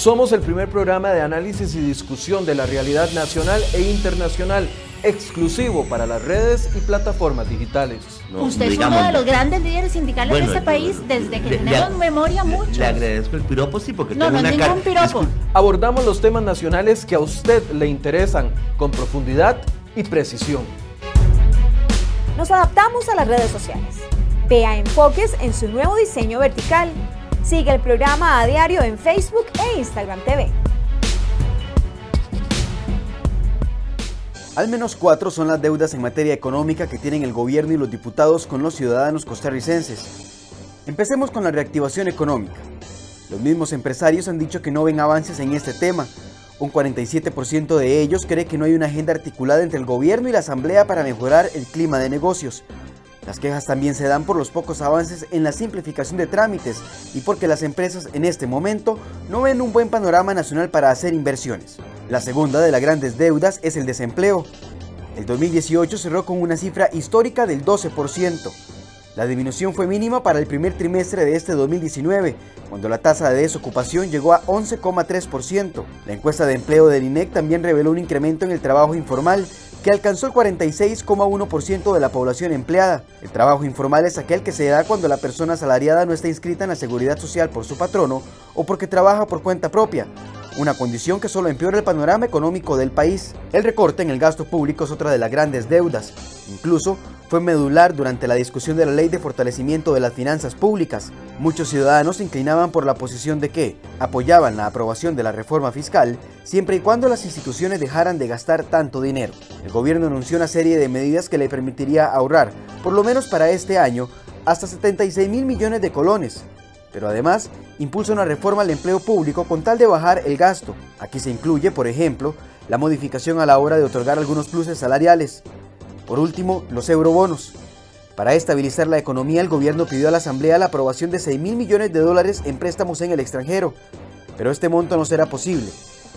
Somos el primer programa de análisis y discusión de la realidad nacional e internacional, exclusivo para las redes y plataformas digitales. Usted es uno de los grandes líderes sindicales de este país desde que tenemos memoria mucho. Le agradezco el piropo, sí, porque no, tengo no una es ningún piropo. Abordamos los temas nacionales que a usted le interesan con profundidad y precisión. Nos adaptamos a las redes sociales. Vea enfoques en su nuevo diseño vertical Sigue el programa a diario en Facebook e Instagram TV. Al menos cuatro son las deudas en materia económica que tienen el gobierno y los diputados con los ciudadanos costarricenses. Empecemos con la reactivación económica. Los mismos empresarios han dicho que no ven avances en este tema. Un 47% de ellos cree que no hay una agenda articulada entre el gobierno y la asamblea para mejorar el clima de negocios. Las quejas también se dan por los pocos avances en la simplificación de trámites y porque las empresas en este momento no ven un buen panorama nacional para hacer inversiones. La segunda de las grandes deudas es el desempleo. El 2018 cerró con una cifra histórica del 12%. La disminución fue mínima para el primer trimestre de este 2019, cuando la tasa de desocupación llegó a 11,3%. La encuesta de empleo del INEC también reveló un incremento en el trabajo informal, que alcanzó el 46,1% de la población empleada. El trabajo informal es aquel que se da cuando la persona asalariada no está inscrita en la seguridad social por su patrono o porque trabaja por cuenta propia, una condición que solo empeora el panorama económico del país. El recorte en el gasto público es otra de las grandes deudas. Incluso fue medular durante la discusión de la ley de fortalecimiento de las finanzas públicas. Muchos ciudadanos se inclinaban por la posición de que apoyaban la aprobación de la reforma fiscal siempre y cuando las instituciones dejaran de gastar tanto dinero. El gobierno anunció una serie de medidas que le permitiría ahorrar, por lo menos para este año, hasta 76 mil millones de colones, pero además impulsa una reforma al empleo público con tal de bajar el gasto. Aquí se incluye, por ejemplo, la modificación a la hora de otorgar algunos pluses salariales, por último, los eurobonos. Para estabilizar la economía, el gobierno pidió a la Asamblea la aprobación de 6 mil millones de dólares en préstamos en el extranjero, pero este monto no será posible.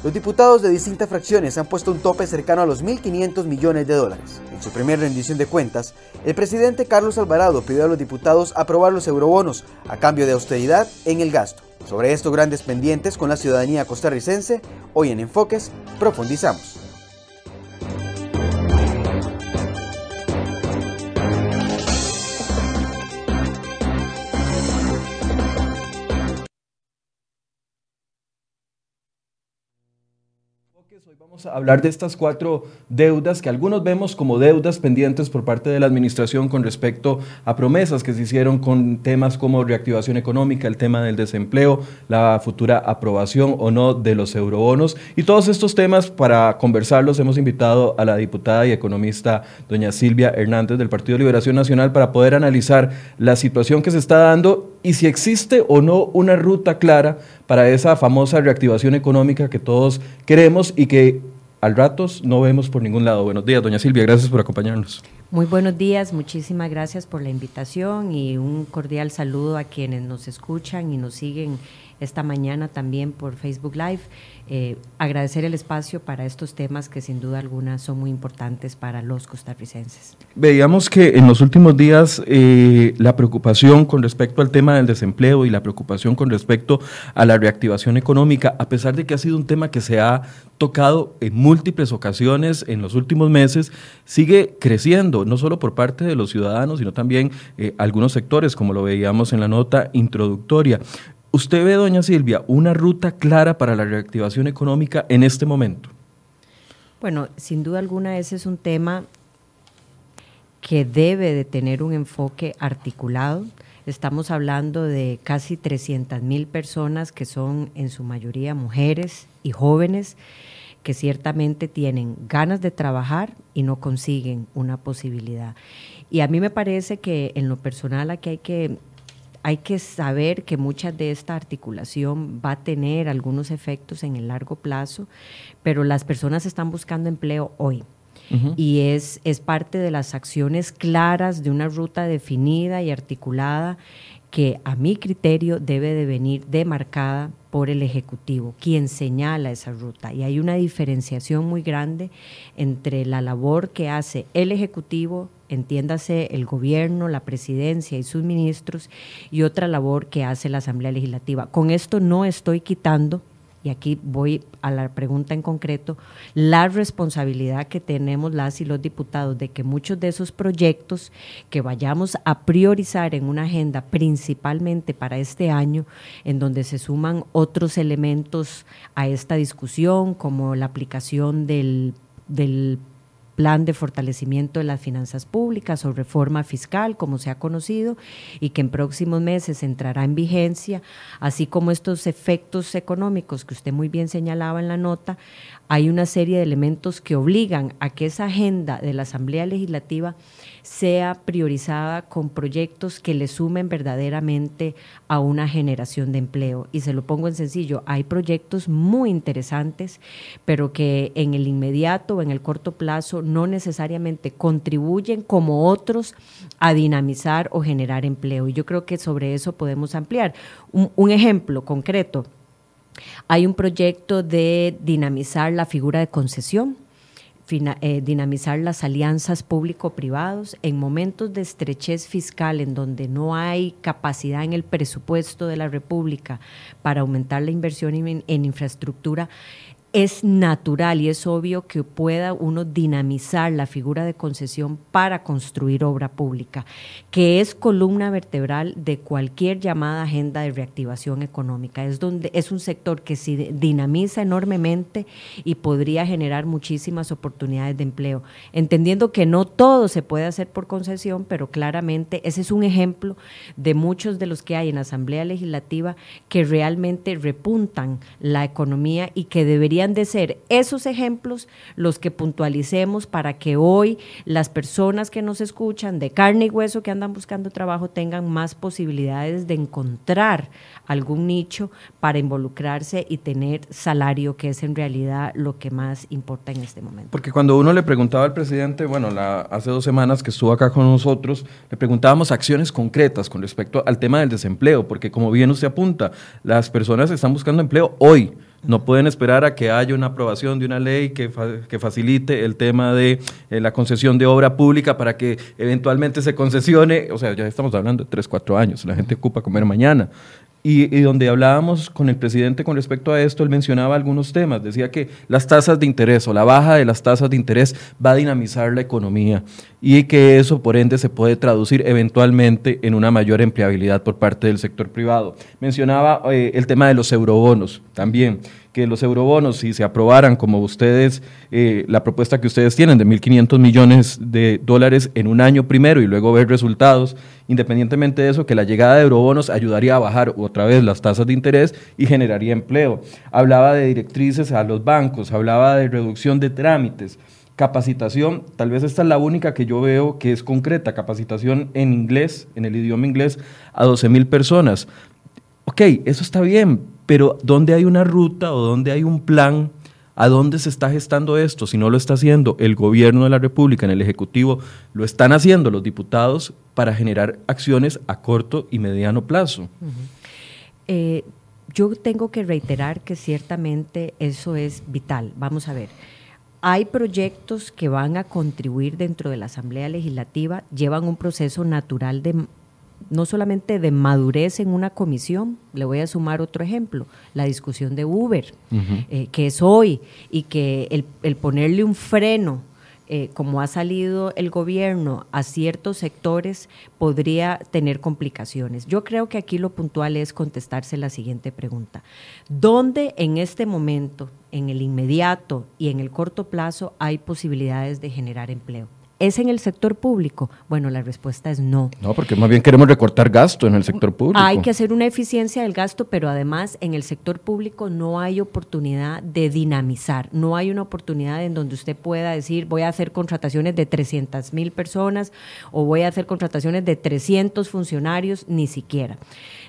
Los diputados de distintas fracciones han puesto un tope cercano a los 1.500 millones de dólares. En su primera rendición de cuentas, el presidente Carlos Alvarado pidió a los diputados aprobar los eurobonos a cambio de austeridad en el gasto. Sobre estos grandes pendientes con la ciudadanía costarricense, hoy en Enfoques profundizamos. Vamos a hablar de estas cuatro deudas que algunos vemos como deudas pendientes por parte de la administración con respecto a promesas que se hicieron con temas como reactivación económica, el tema del desempleo, la futura aprobación o no de los eurobonos. Y todos estos temas, para conversarlos, hemos invitado a la diputada y economista doña Silvia Hernández del Partido Liberación Nacional para poder analizar la situación que se está dando y si existe o no una ruta clara para esa famosa reactivación económica que todos queremos y que al ratos no vemos por ningún lado. Buenos días, doña Silvia, gracias por acompañarnos. Muy buenos días, muchísimas gracias por la invitación y un cordial saludo a quienes nos escuchan y nos siguen esta mañana también por Facebook Live. Eh, agradecer el espacio para estos temas que sin duda alguna son muy importantes para los costarricenses. Veíamos que en los últimos días eh, la preocupación con respecto al tema del desempleo y la preocupación con respecto a la reactivación económica, a pesar de que ha sido un tema que se ha tocado en múltiples ocasiones en los últimos meses, sigue creciendo, no solo por parte de los ciudadanos, sino también eh, algunos sectores, como lo veíamos en la nota introductoria. ¿Usted ve, doña Silvia, una ruta clara para la reactivación económica en este momento? Bueno, sin duda alguna ese es un tema que debe de tener un enfoque articulado. Estamos hablando de casi 300 mil personas que son en su mayoría mujeres y jóvenes que ciertamente tienen ganas de trabajar y no consiguen una posibilidad. Y a mí me parece que en lo personal aquí hay que hay que saber que mucha de esta articulación va a tener algunos efectos en el largo plazo, pero las personas están buscando empleo hoy. Y es, es parte de las acciones claras de una ruta definida y articulada que a mi criterio debe de venir demarcada por el Ejecutivo, quien señala esa ruta. Y hay una diferenciación muy grande entre la labor que hace el Ejecutivo entiéndase el gobierno, la presidencia y sus ministros, y otra labor que hace la Asamblea Legislativa. Con esto no estoy quitando y aquí voy a la pregunta en concreto, la responsabilidad que tenemos las y los diputados de que muchos de esos proyectos que vayamos a priorizar en una agenda principalmente para este año, en donde se suman otros elementos a esta discusión, como la aplicación del, del plan de fortalecimiento de las finanzas públicas o reforma fiscal, como se ha conocido, y que en próximos meses entrará en vigencia, así como estos efectos económicos que usted muy bien señalaba en la nota, hay una serie de elementos que obligan a que esa agenda de la Asamblea Legislativa sea priorizada con proyectos que le sumen verdaderamente a una generación de empleo. Y se lo pongo en sencillo, hay proyectos muy interesantes, pero que en el inmediato o en el corto plazo no necesariamente contribuyen como otros a dinamizar o generar empleo. Y yo creo que sobre eso podemos ampliar. Un, ejemplo concreto. Hay un proyecto de dinamizar la figura de concesión eh, dinamizar las alianzas público-privados en momentos de estrechez fiscal en donde no hay capacidad en el presupuesto de la República para aumentar la inversión en infraestructura es natural y es obvio que pueda uno dinamizar la figura de concesión para construir obra pública, que es columna vertebral de cualquier llamada agenda de reactivación económica. Es, donde, es un sector que se dinamiza enormemente y podría generar muchísimas oportunidades de empleo, entendiendo que no todo se puede hacer por concesión, pero claramente ese es un ejemplo de muchos de los que hay en la Asamblea Legislativa que realmente repuntan la economía y que de ser esos ejemplos los que puntualicemos para que hoy las personas que nos escuchan de carne y hueso que andan buscando trabajo tengan más posibilidades de encontrar algún nicho para involucrarse y tener salario, que es en realidad lo que más importa en este momento. Porque cuando uno le preguntaba al presidente, bueno, la, hace dos semanas que estuvo acá con nosotros, le preguntábamos acciones concretas con respecto al tema del desempleo, porque como bien usted apunta, las personas están buscando empleo hoy. No pueden esperar a que haya una aprobación de una ley que, que facilite el tema de eh, la concesión de obra pública para que eventualmente se concesione. O sea, ya estamos hablando de tres, cuatro años. La gente ocupa comer mañana. Y, donde hablábamos con el presidente con respecto a esto, él mencionaba algunos temas. Decía que las tasas de interés o la baja de las tasas de interés va a dinamizar la economía y que eso, por ende, se puede traducir eventualmente en una mayor empleabilidad por parte del sector privado. Mencionaba eh, el tema de los eurobonos también que los eurobonos, si se aprobaran como ustedes, eh, la propuesta que ustedes tienen de 1.500 millones de dólares en un año primero y luego ver resultados, independientemente de eso, que la llegada de eurobonos ayudaría a bajar otra vez las tasas de interés y generaría empleo. Hablaba de directrices a los bancos, hablaba de reducción de trámites. Capacitación, tal vez esta es la única que yo veo que es concreta, capacitación en inglés, en el idioma inglés, a 12 mil personas. Ok, eso está bien, pero ¿dónde hay una ruta o dónde hay un plan? ¿A dónde se está gestando esto? Si no lo está haciendo el gobierno de la República, en el Ejecutivo, lo están haciendo los diputados para generar acciones a corto y mediano plazo. Eh, yo tengo que reiterar que ciertamente eso es vital. Vamos a ver. Hay proyectos que van a contribuir dentro de la Asamblea Legislativa, llevan un proceso natural de no solamente de madurez en una comisión, le voy a sumar otro ejemplo, la discusión de Uber, eh, que es hoy, y que el, ponerle un freno, eh, como ha salido el gobierno a ciertos sectores, podría tener complicaciones. Yo creo que aquí lo puntual es contestarse la siguiente pregunta. ¿Dónde en este momento, en el inmediato y en el corto plazo, hay posibilidades de generar empleo? ¿Es en el sector público? Bueno, la respuesta es no. No, porque más bien queremos recortar gasto en el sector público. Hay que hacer una eficiencia del gasto, pero además en el sector público no hay oportunidad de dinamizar, no hay una oportunidad en donde usted pueda decir voy a hacer contrataciones de 300 mil personas o voy a hacer contrataciones de 300 funcionarios, ni siquiera.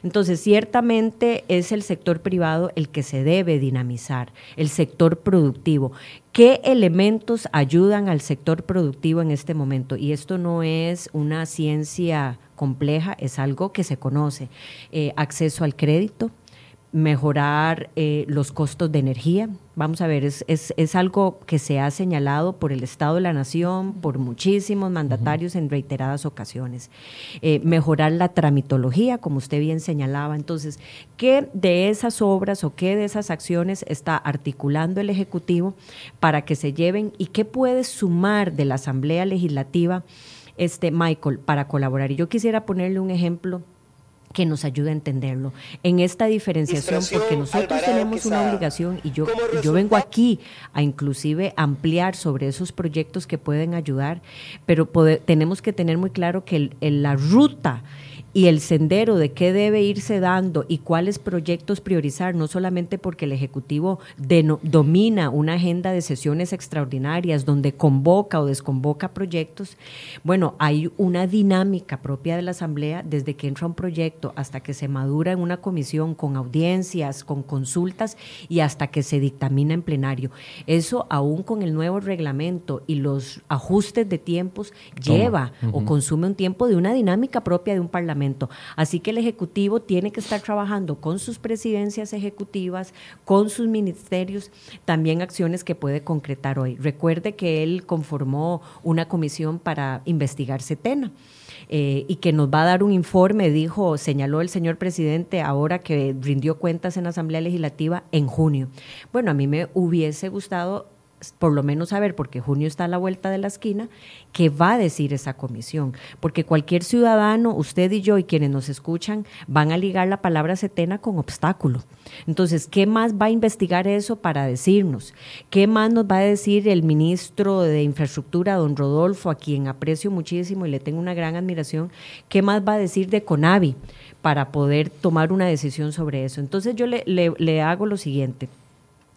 Entonces, ciertamente es el sector privado el que se debe dinamizar, el sector productivo. ¿Qué elementos ayudan al sector productivo en este momento? Y esto no es una ciencia compleja, es algo que se conoce. Eh, acceso al crédito, mejorar eh, los costos de energía. Vamos a ver, es, es, algo que se ha señalado por el Estado de la Nación, por muchísimos mandatarios en reiteradas ocasiones. Eh, mejorar la tramitología, como usted bien señalaba. Entonces, ¿qué de esas obras o qué de esas acciones está articulando el Ejecutivo para que se lleven y qué puede sumar de la Asamblea Legislativa, este, Michael, para colaborar? Y yo quisiera ponerle un ejemplo que nos ayude a entenderlo. En esta diferenciación, porque nosotros tenemos una obligación y yo, yo vengo aquí a inclusive ampliar sobre esos proyectos que pueden ayudar, pero tenemos que tener muy claro que la ruta y el sendero de qué debe irse dando y cuáles proyectos priorizar, no solamente porque el Ejecutivo domina una agenda de sesiones extraordinarias donde convoca o desconvoca proyectos, bueno, hay una dinámica propia de la Asamblea desde que entra un proyecto hasta que se madura en una comisión con audiencias, con consultas y hasta que se dictamina en plenario. Eso aún con el nuevo reglamento y los ajustes de tiempos lleva o consume un tiempo de una dinámica propia de un parlamento Así que el Ejecutivo tiene que estar trabajando con sus presidencias ejecutivas, con sus ministerios, también acciones que puede concretar hoy. Recuerde que él conformó una comisión para investigar Setena. Eh, y que nos va a dar un informe, dijo, señaló el señor presidente ahora que rindió cuentas en la Asamblea Legislativa en junio. Bueno, a mí me hubiese gustado por lo menos saber, porque junio está a la vuelta de la esquina, qué va a decir esa comisión. Porque cualquier ciudadano, usted y yo y quienes nos escuchan, van a ligar la palabra setena con obstáculo. Entonces, ¿qué más va a investigar eso para decirnos? ¿Qué más nos va a decir el ministro de Infraestructura, don Rodolfo, a quien aprecio muchísimo y le tengo una gran admiración? ¿Qué más va a decir de CONAVI para poder tomar una decisión sobre eso? Entonces, yo le, le hago lo siguiente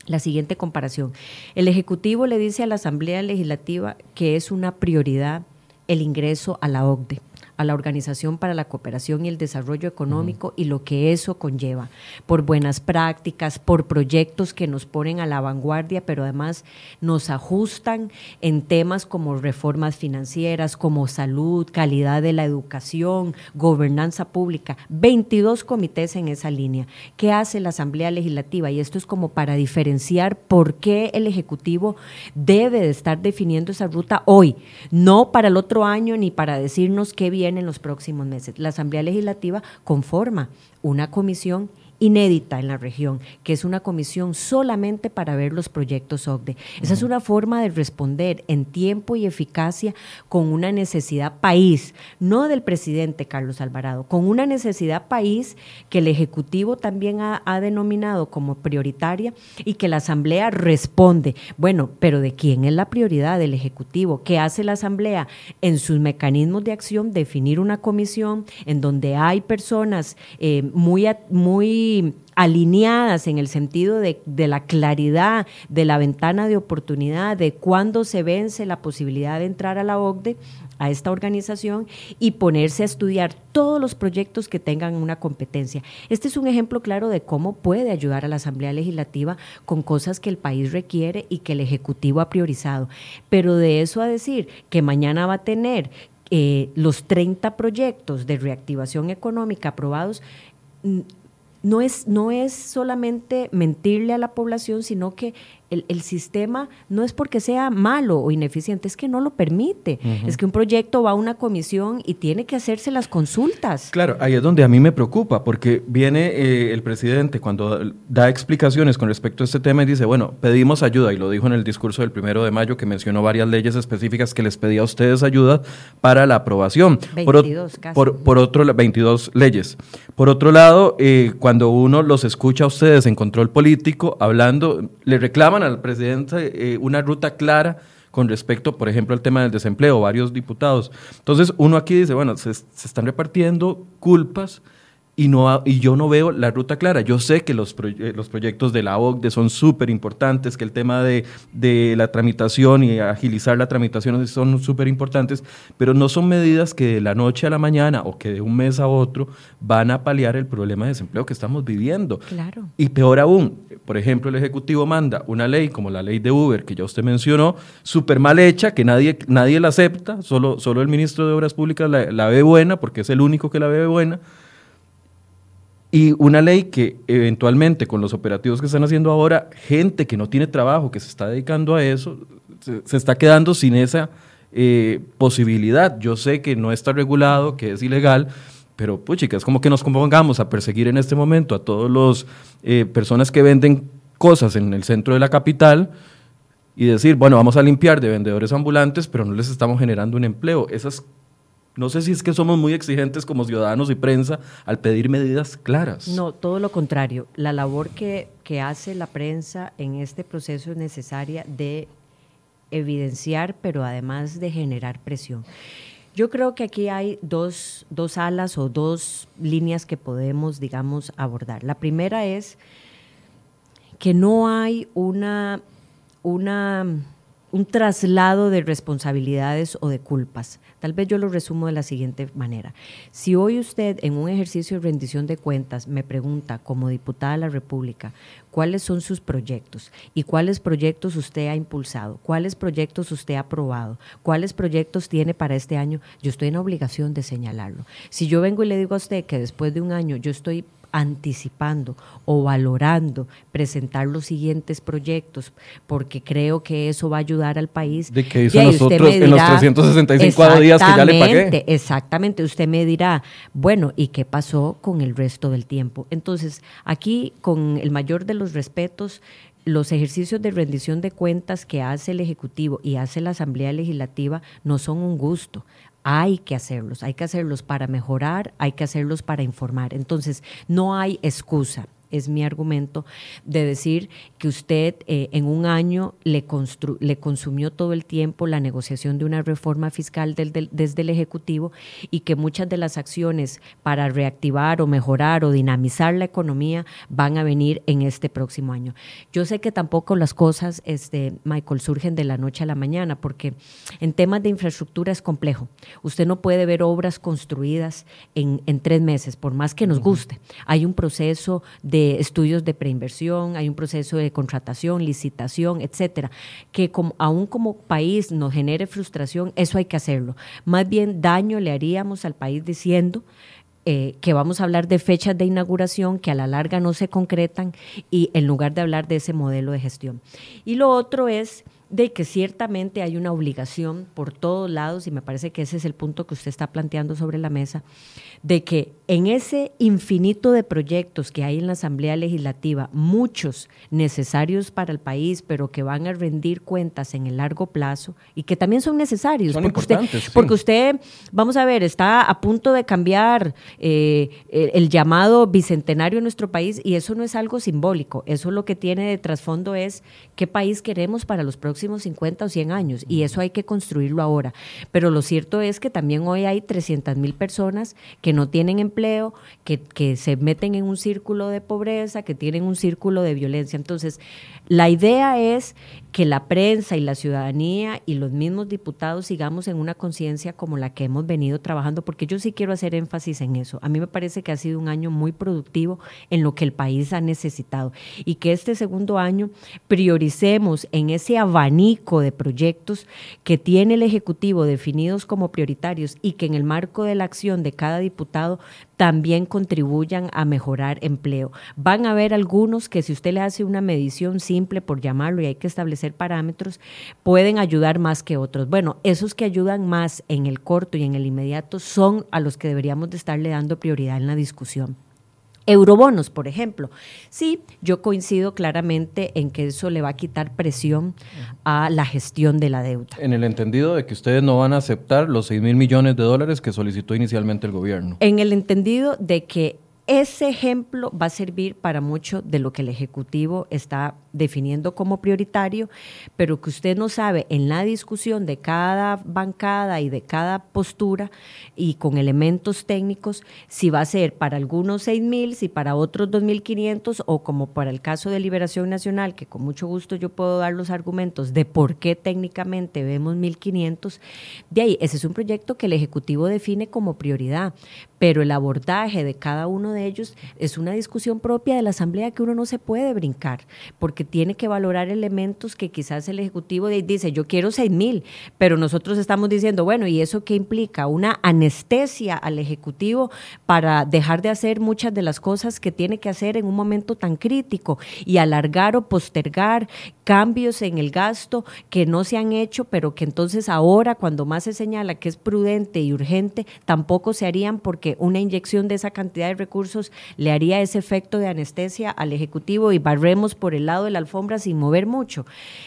la siguiente comparación. El Ejecutivo le dice a la Asamblea Legislativa que es una prioridad el ingreso a la OCDE a la Organización para la Cooperación y el Desarrollo Económico y lo que eso conlleva, por buenas prácticas, por proyectos que nos ponen a la vanguardia, pero además nos ajustan en temas como reformas financieras, como salud, calidad de la educación, gobernanza pública, 22 comités en esa línea. ¿Qué hace la Asamblea Legislativa? Y esto es como para diferenciar por qué el Ejecutivo debe de estar definiendo esa ruta hoy, no para el otro año ni para decirnos qué bien en los próximos meses. La Asamblea Legislativa conforma una comisión inédita en la región, que es una comisión solamente para ver los proyectos OCDE. Esa es una forma de responder en tiempo y eficacia con una necesidad país, no del presidente Carlos Alvarado, con una necesidad país que el Ejecutivo también ha, ha denominado como prioritaria y que la Asamblea responde. Bueno, pero ¿de quién es la prioridad del Ejecutivo? ¿Qué hace la Asamblea en sus mecanismos de acción? Definir una comisión en donde hay personas eh, muy, muy alineadas en el sentido de, la claridad de la ventana de oportunidad, de cuándo se vence la posibilidad de entrar a la OCDE, a esta organización y ponerse a estudiar todos los proyectos que tengan una competencia. Este es un ejemplo claro de cómo puede ayudar a la Asamblea Legislativa con cosas que el país requiere y que el Ejecutivo ha priorizado. Pero de eso a decir que mañana va a tener eh, los 30 proyectos de reactivación económica aprobados, no es, no es solamente mentirle a la población, sino que el, sistema no es porque sea malo o ineficiente, es que no lo permite. Es que un proyecto va a una comisión y tiene que hacerse las consultas. Claro, ahí es donde a mí me preocupa, porque viene eh, el presidente cuando da explicaciones con respecto a este tema y dice, bueno, pedimos ayuda, y lo dijo en el discurso del primero de mayo, que mencionó varias leyes específicas que les pedía a ustedes ayuda para la aprobación. 22 por, por, otro, 22 leyes. Por otro lado, eh, cuando uno los escucha a ustedes en control político hablando, le al presidente eh, una ruta clara con respecto, por ejemplo, al tema del desempleo, varios diputados. Entonces, uno aquí dice, bueno, se están repartiendo culpas y, no, y yo no veo la ruta clara. Yo sé que los, eh, los proyectos de la OCDE son súper importantes, que el tema de, de, la tramitación y agilizar la tramitación son súper importantes, pero no son medidas que de la noche a la mañana o que de un mes a otro van a paliar el problema de desempleo que estamos viviendo. Claro. Y peor aún, por ejemplo, el Ejecutivo manda una ley como la ley de Uber, que ya usted mencionó, súper mal hecha, que nadie, nadie la acepta, solo, solo el ministro de Obras Públicas la, la ve buena, porque es el único que la ve buena Y una ley que eventualmente con los operativos que están haciendo ahora, gente que no tiene trabajo, que se está dedicando a eso, se, está quedando sin esa eh, posibilidad. Yo sé que no está regulado, que es ilegal, pero pues chicas, como que nos compongamos a perseguir en este momento a todos los eh, personas que venden cosas en el centro de la capital y decir, bueno, vamos a limpiar de vendedores ambulantes, pero no les estamos generando un empleo. Esas no sé si es que somos muy exigentes como ciudadanos y prensa al pedir medidas claras. No, todo lo contrario. La labor que, que hace la prensa en este proceso es necesaria de evidenciar, pero además de generar presión. Yo creo que aquí hay dos, dos alas o dos líneas que podemos, digamos, abordar. La primera es que no hay una, una, un traslado de responsabilidades o de culpas. Tal vez yo lo resumo de la siguiente manera. Si hoy usted en un ejercicio de rendición de cuentas me pregunta como diputada de la República cuáles son sus proyectos y cuáles proyectos usted ha impulsado, cuáles proyectos usted ha aprobado, cuáles proyectos tiene para este año, yo estoy en obligación de señalarlo. Si yo vengo y le digo a usted que después de un año yo estoy anticipando o valorando presentar los siguientes proyectos, porque creo que eso va a ayudar al país. De que hizo nosotros en los 365 días que ya le pagué. Exactamente, usted me dirá, bueno, ¿y qué pasó con el resto del tiempo? Entonces, aquí, con el mayor de los respetos, los ejercicios de rendición de cuentas que hace el Ejecutivo y hace la Asamblea Legislativa no son un gusto hay que hacerlos, hay que hacerlos para mejorar, hay que hacerlos para informar. Entonces, no hay excusa es mi argumento, de decir que usted eh, en un año le, le consumió todo el tiempo la negociación de una reforma fiscal desde el Ejecutivo y que muchas de las acciones para reactivar o mejorar o dinamizar la economía van a venir en este próximo año. Yo sé que tampoco las cosas, este, Michael, surgen de la noche a la mañana, porque en temas de infraestructura es complejo. Usted no puede ver obras construidas en, en tres meses, por más que nos guste. Hay un proceso de estudios de preinversión, hay un proceso de contratación, licitación, etcétera, que como, aún como país nos genere frustración, eso hay que hacerlo. Más bien daño le haríamos al país diciendo eh, que vamos a hablar de fechas de inauguración que a la larga no se concretan y en lugar de hablar de ese modelo de gestión. Y lo otro es de que ciertamente hay una obligación por todos lados, y me parece que ese es el punto que usted está planteando sobre la mesa, de que en ese infinito de proyectos que hay en la Asamblea Legislativa, muchos necesarios para el país, pero que van a rendir cuentas en el largo plazo y que también son necesarios. porque, usted, porque usted, vamos a ver, está a punto de cambiar eh, el, llamado bicentenario en nuestro país y eso no es algo simbólico, eso lo que tiene de trasfondo es qué país queremos para los próximos 50 o 100 años y eso hay que construirlo ahora. Pero lo cierto es que también hoy hay 300 mil personas que no tienen empleo, que, que se meten en un círculo de pobreza, que tienen un círculo de violencia. Entonces, la idea es que la prensa y la ciudadanía y los mismos diputados sigamos en una conciencia como la que hemos venido trabajando, porque yo sí quiero hacer énfasis en eso. A mí me parece que ha sido un año muy productivo en lo que el país ha necesitado y que este segundo año prioricemos en ese abanico de proyectos que tiene el Ejecutivo definidos como prioritarios y que en el marco de la acción de cada diputado también contribuyan a mejorar empleo. Van a haber algunos que si usted le hace una medición simple, por llamarlo, y hay que establecer parámetros, pueden ayudar más que otros. Bueno, esos que ayudan más en el corto y en el inmediato son a los que deberíamos de estarle dando prioridad en la discusión. Eurobonos, por ejemplo. Sí, yo coincido claramente en que eso le va a quitar presión a la gestión de la deuda. En el entendido de que ustedes no van a aceptar los 6 mil millones de dólares que solicitó inicialmente el gobierno. En el entendido de que ese ejemplo va a servir para mucho de lo que el Ejecutivo está definiendo como prioritario, pero que usted no sabe en la discusión de cada bancada y de cada postura y con elementos técnicos si va a ser para algunos 6 mil, si para otros 2.500 o como para el caso de Liberación Nacional, que con mucho gusto yo puedo dar los argumentos de por qué técnicamente vemos 1.500. De ahí, ese es un proyecto que el Ejecutivo define como prioridad, pero el abordaje de cada uno de de ellos es una discusión propia de la Asamblea que uno no se puede brincar, porque tiene que valorar elementos que quizás el Ejecutivo dice, yo quiero seis mil, pero nosotros estamos diciendo, bueno, ¿y eso qué implica? Una anestesia al Ejecutivo para dejar de hacer muchas de las cosas que tiene que hacer en un momento tan crítico y alargar o postergar cambios en el gasto que no se han hecho, pero que entonces ahora, cuando más se señala que es prudente y urgente, tampoco se harían porque una inyección de esa cantidad de recursos le haría ese efecto de anestesia al Ejecutivo y barremos por el lado de la alfombra sin mover mucho.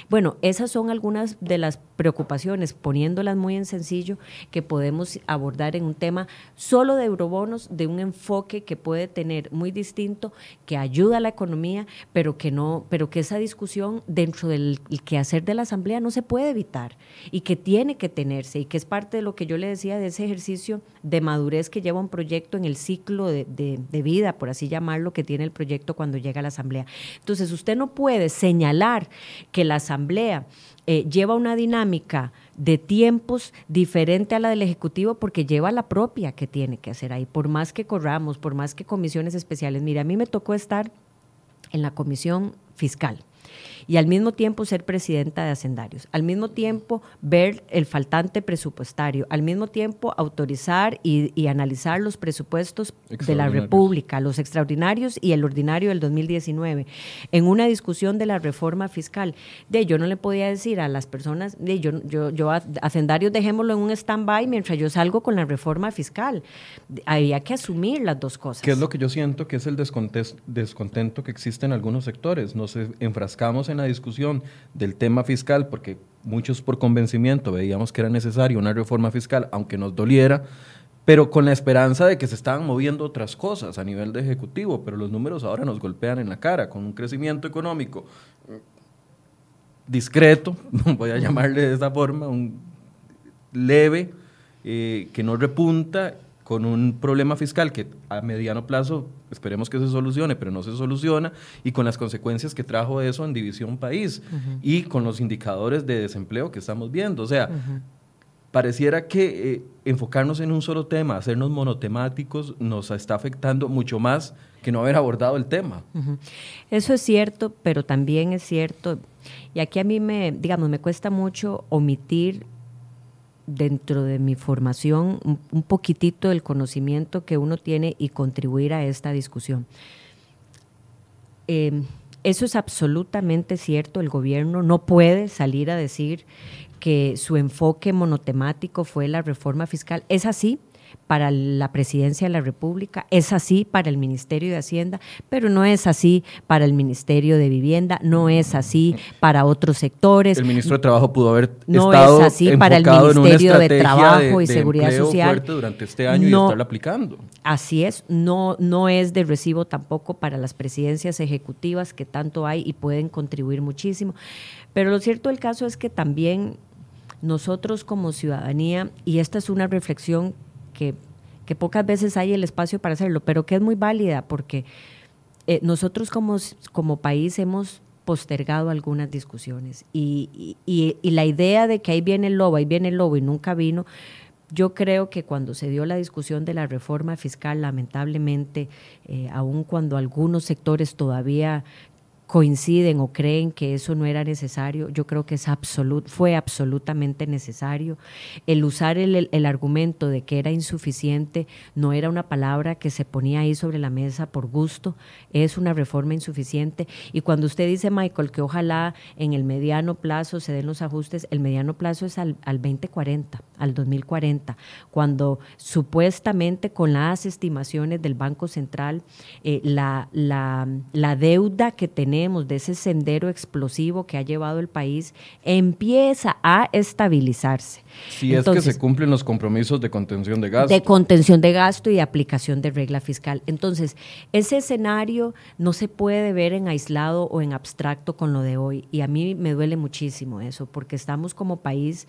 Bueno, esas son algunas de las preocupaciones, poniéndolas muy en sencillo, que podemos abordar en un tema solo de eurobonos, de un enfoque que puede tener muy distinto, que ayuda a la economía, pero que no, pero que esa discusión dentro del quehacer de la Asamblea no se puede evitar y que tiene que tenerse y que es parte de lo que yo le decía de ese ejercicio de madurez que lleva un proyecto en el ciclo de, de vida, por así llamarlo, que tiene el proyecto cuando llega a la Asamblea. Entonces, usted no puede señalar que la Asamblea eh, lleva una dinámica de tiempos diferente a la del Ejecutivo porque lleva la propia que tiene que hacer ahí, por más que corramos, por más que comisiones especiales. Mire, a mí me tocó estar en la comisión fiscal y al mismo tiempo ser presidenta de Hacendarios, al mismo tiempo ver el faltante presupuestario, al mismo tiempo autorizar y, analizar los presupuestos de la República, los extraordinarios y el ordinario del 2019, en una discusión de la reforma fiscal. De yo no le podía decir a las personas, de yo, yo, yo Hacendarios dejémoslo en un stand-by mientras yo salgo con la reforma fiscal. Había que asumir las dos cosas. ¿Qué es lo que yo siento que es el descontento que existe en algunos sectores? Nos enfrascamos en la discusión del tema fiscal, porque muchos por convencimiento veíamos que era necesario una reforma fiscal, aunque nos doliera, pero con la esperanza de que se estaban moviendo otras cosas a nivel de ejecutivo, pero los números ahora nos golpean en la cara, con un crecimiento económico discreto, voy a llamarle de esa forma, un leve, eh, que no repunta con un problema fiscal que a mediano plazo esperemos que se solucione, pero no se soluciona, y con las consecuencias que trajo eso en división país y con los indicadores de desempleo que estamos viendo. O sea, pareciera que eh, enfocarnos en un solo tema, hacernos monotemáticos, nos está afectando mucho más que no haber abordado el tema. Eso es cierto, pero también es cierto, y aquí a mí me, digamos, me cuesta mucho omitir dentro de mi formación un, poquitito del conocimiento que uno tiene y contribuir a esta discusión. Em, eso es absolutamente cierto. El gobierno no puede salir a decir que su enfoque monotemático fue la reforma fiscal. Es así, para la presidencia de la República, es así para el Ministerio de Hacienda, pero no es así para el Ministerio de Vivienda, no es así para otros sectores. El ministro de Trabajo pudo haber no es así para el Ministerio de Trabajo y Seguridad Social durante este año y estarlo aplicando. Así es, no no es de recibo tampoco para las presidencias ejecutivas que tanto hay y pueden contribuir muchísimo. Pero lo cierto del caso es que también nosotros como ciudadanía, y esta es una reflexión que, pocas veces hay el espacio para hacerlo, pero que es muy válida porque eh, nosotros como, como país hemos postergado algunas discusiones y, la idea de que ahí viene el lobo, ahí viene el lobo y nunca vino, yo creo que cuando se dio la discusión de la reforma fiscal, lamentablemente, eh, aun cuando algunos sectores todavía coinciden o creen que eso no era necesario, yo creo que es absolut, fue absolutamente necesario. El usar el, el, argumento de que era insuficiente no era una palabra que se ponía ahí sobre la mesa por gusto, es una reforma insuficiente. Y cuando usted dice, Michael, que ojalá en el mediano plazo se den los ajustes, el mediano plazo es al, al 2040, al 2040, cuando supuestamente con las estimaciones del Banco Central, eh, la, la, la deuda que tenemos de ese sendero explosivo que ha llevado el país, empieza a estabilizarse. Si es que se cumplen los compromisos de contención de gasto. De contención de gasto y de aplicación de regla fiscal. Entonces, ese escenario no se puede ver en aislado o en abstracto con lo de hoy. Y a mí me duele muchísimo eso, porque estamos como país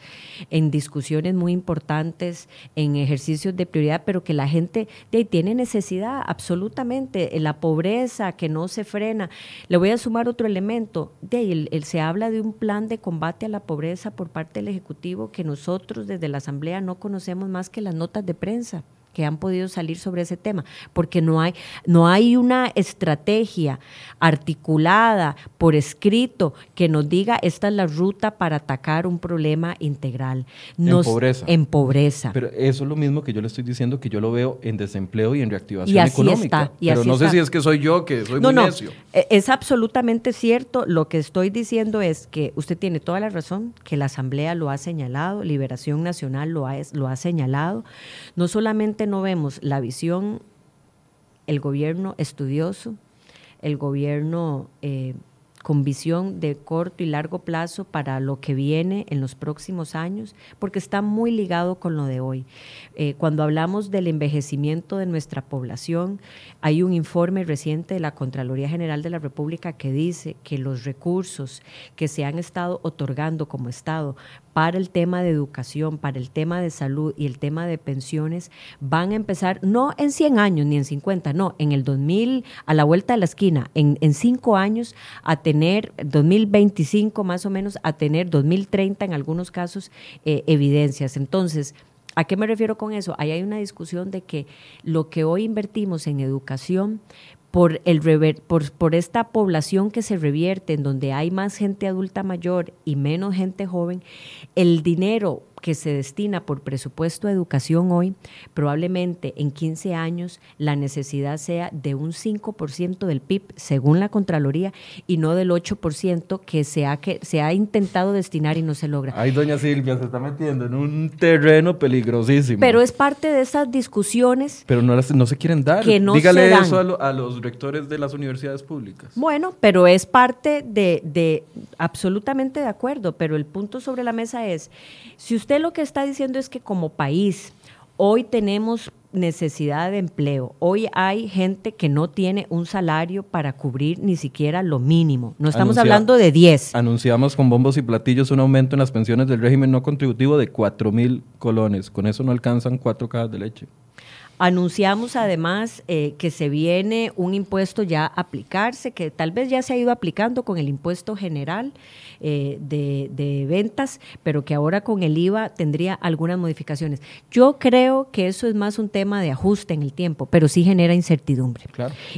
en discusiones muy importantes, en ejercicios de prioridad, pero que la gente de ahí tiene necesidad absolutamente. La pobreza que no se frena. Le voy a sumar otro elemento. De ahí, se habla de un plan de combate a la pobreza por parte del Ejecutivo que nosotros desde la Asamblea no conocemos más que las notas de prensa que han podido salir sobre ese tema, porque no hay, no hay una estrategia articulada por escrito que nos diga esta es la ruta para atacar un problema integral. en pobreza. En pobreza. Pero eso es lo mismo que yo le estoy diciendo, que yo lo veo en desempleo y en reactivación económica. Pero no sé si es que soy yo, que soy muy necio. E, es absolutamente cierto. Lo que estoy diciendo es que usted tiene toda la razón, que la Asamblea lo ha señalado, Liberación Nacional lo ha, lo ha señalado. No solamente no vemos la visión, el gobierno estudioso, el gobierno eh, con visión de corto y largo plazo para lo que viene en los próximos años, porque está muy ligado con lo de hoy. Eh, cuando hablamos del envejecimiento de nuestra población, hay un informe reciente de la Contraloría General de la República que dice que los recursos que se han estado otorgando como Estado para el tema de educación, para el tema de salud y el tema de pensiones van a empezar no en 100 años ni en 50, no, en el 2000, a la vuelta de la esquina, en, en cinco años a tener, 2025 más o menos, a tener 2030 en algunos casos eh, evidencias. Entonces, ¿A qué me refiero con eso? Ahí hay una discusión de que lo que hoy invertimos en educación por, el por, por, esta población que se revierte, en donde hay más gente adulta mayor y menos gente joven, el dinero que se destina por presupuesto a educación hoy, probablemente en 15 años la necesidad sea de un 5% del PIB, según la Contraloría, y no del 8% que se, ha, que se ha intentado destinar y no se logra. Ay, doña Silvia, se está metiendo en un terreno peligrosísimo. Pero es parte de esas discusiones. Pero no, no se quieren dar. Que no Dígale eso a, los rectores de las universidades públicas. Bueno, pero es parte de, de, absolutamente de acuerdo, pero el punto sobre la mesa es, si usted lo que está diciendo es que como país hoy tenemos necesidad de empleo. Hoy hay gente que no tiene un salario para cubrir ni siquiera lo mínimo. No estamos hablando de 10. Anunciamos con bombos y platillos un aumento en las pensiones del régimen no contributivo de 4 mil colones. Con eso no alcanzan cuatro cajas de leche. Anunciamos además eh, que se viene un impuesto ya a aplicarse, que tal vez ya se ha ido aplicando con el impuesto general eh, de, ventas, pero que ahora con el IVA tendría algunas modificaciones. Yo creo que eso es más un tema de ajuste en el tiempo, pero sí genera incertidumbre.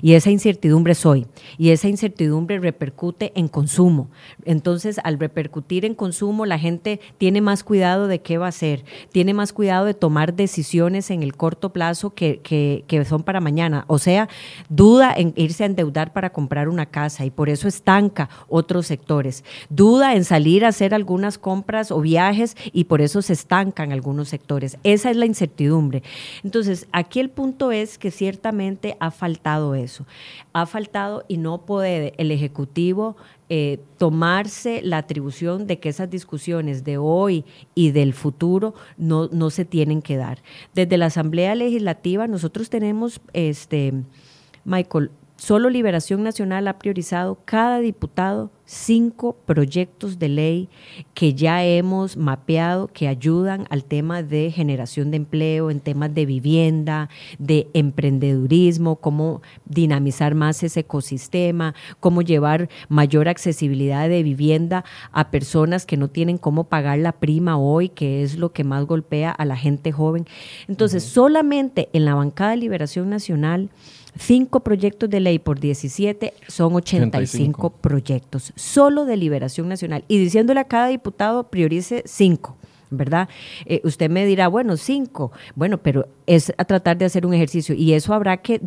Y esa incertidumbre es hoy. Y esa incertidumbre repercute en consumo. Entonces, al repercutir en consumo, la gente tiene más cuidado de qué va a hacer, tiene más cuidado de tomar decisiones en el corto plazo que, son para mañana. O sea, duda en irse a endeudar para comprar una casa y por eso estanca otros sectores. Duda en salir a hacer algunas compras o viajes y por eso se estancan algunos sectores. Esa es la incertidumbre. Entonces, aquí el punto es que ciertamente ha faltado eso. Ha faltado y no puede el Ejecutivo eh, tomarse la atribución de que esas discusiones de hoy y del futuro no, no se tienen que dar. Desde la Asamblea Legislativa nosotros tenemos, este, Michael, Solo Liberación Nacional ha priorizado cada diputado cinco proyectos de ley que ya hemos mapeado que ayudan al tema de generación de empleo, en temas de vivienda, de emprendedurismo, cómo dinamizar más ese ecosistema, cómo llevar mayor accesibilidad de vivienda a personas que no tienen cómo pagar la prima hoy, que es lo que más golpea a la gente joven. Entonces, solamente en la bancada de Liberación Nacional, Cinco proyectos de ley por 17 son 85, proyectos, solo de liberación nacional. Y diciéndole a cada diputado, priorice cinco. ¿Verdad? Eh, usted me dirá, bueno, cinco, bueno, pero es a tratar de hacer un ejercicio y eso habrá que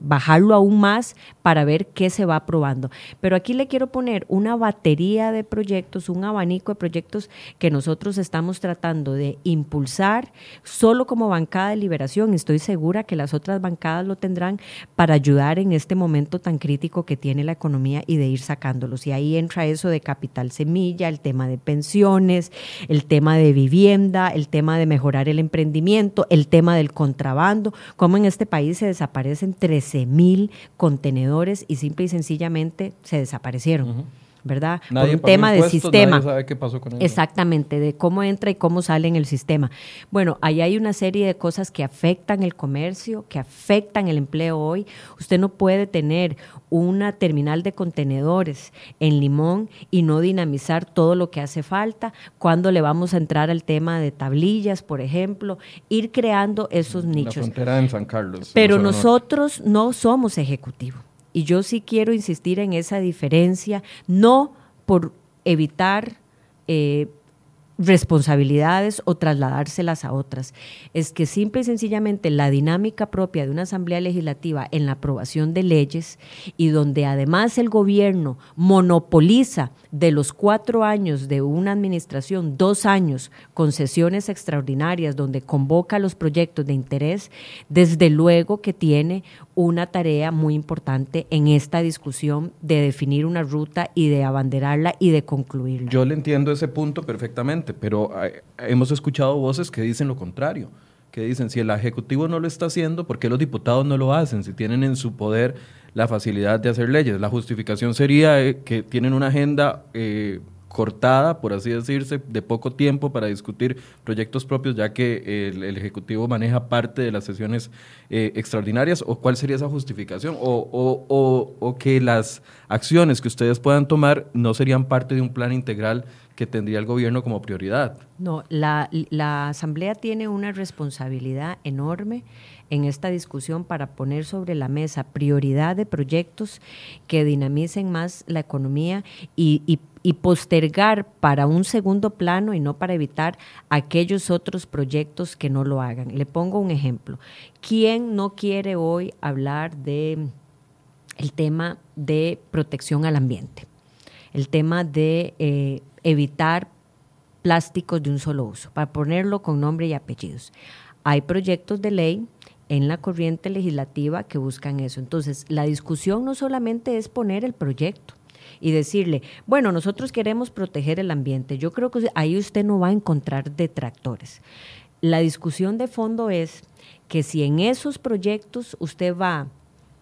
bajarlo aún más para ver qué se va aprobando. Pero aquí le quiero poner una batería de proyectos, un abanico de proyectos que nosotros estamos tratando de impulsar solo como bancada de liberación. Estoy segura que las otras bancadas lo tendrán para ayudar en este momento tan crítico que tiene la economía y de ir sacándolos. Y ahí entra eso de capital semilla, el tema de pensiones, el tema de vivienda, el tema de mejorar el emprendimiento, el tema del contrabando, como en este país se desaparecen 13 mil contenedores y simple y sencillamente se desaparecieron. ¿Verdad? Por un tema de sistema. sabe qué pasó con Exactamente, de cómo entra y cómo sale en el sistema. Bueno, ahí hay una serie de cosas que afectan el comercio, que afectan el empleo hoy. Usted no puede tener una terminal de contenedores en Limón y no dinamizar todo lo que hace falta. Cuando le vamos a entrar al tema de tablillas, por ejemplo, ir creando esos nichos. La frontera en San Carlos. Pero nosotros no somos ejecutivo. Y yo sí quiero insistir en esa diferencia, no por evitar eh, responsabilidades o trasladárselas a otras. Es que simple y sencillamente la dinámica propia de una asamblea legislativa en la aprobación de leyes y donde además el gobierno monopoliza de los cuatro años de una administración, dos años con sesiones extraordinarias donde convoca los proyectos de interés, desde luego que tiene una tarea muy importante en esta discusión de definir una ruta y de abanderarla y de concluirla. Yo le entiendo ese punto perfectamente, pero eh, hemos escuchado voces que dicen lo contrario, que dicen si el Ejecutivo no lo está haciendo, ¿por qué los diputados no lo hacen? Si tienen en su poder la facilidad de hacer leyes. La justificación sería eh, que tienen una agenda eh, cortada, por así decirse, de poco tiempo para discutir proyectos propios, ya que el, Ejecutivo maneja parte de las sesiones eh, extraordinarias, o cuál sería esa justificación, o, o, que las acciones que ustedes puedan tomar no serían parte de un plan integral que tendría el gobierno como prioridad. No, la, la Asamblea tiene una responsabilidad enorme en esta discusión para poner sobre la mesa prioridad de proyectos que dinamicen más la economía y, postergar para un segundo plano y no para evitar aquellos otros proyectos que no lo hagan. Le pongo un ejemplo. ¿Quién no quiere hoy hablar de el tema de protección al ambiente? El tema de eh, evitar plásticos de un solo uso, para ponerlo con nombre y apellidos. Hay proyectos de ley en la corriente legislativa que buscan eso. Entonces, la discusión no solamente es poner el proyecto y decirle, bueno, nosotros queremos proteger el ambiente. Yo creo que ahí usted no va a encontrar detractores. La discusión de fondo es que si en esos proyectos usted va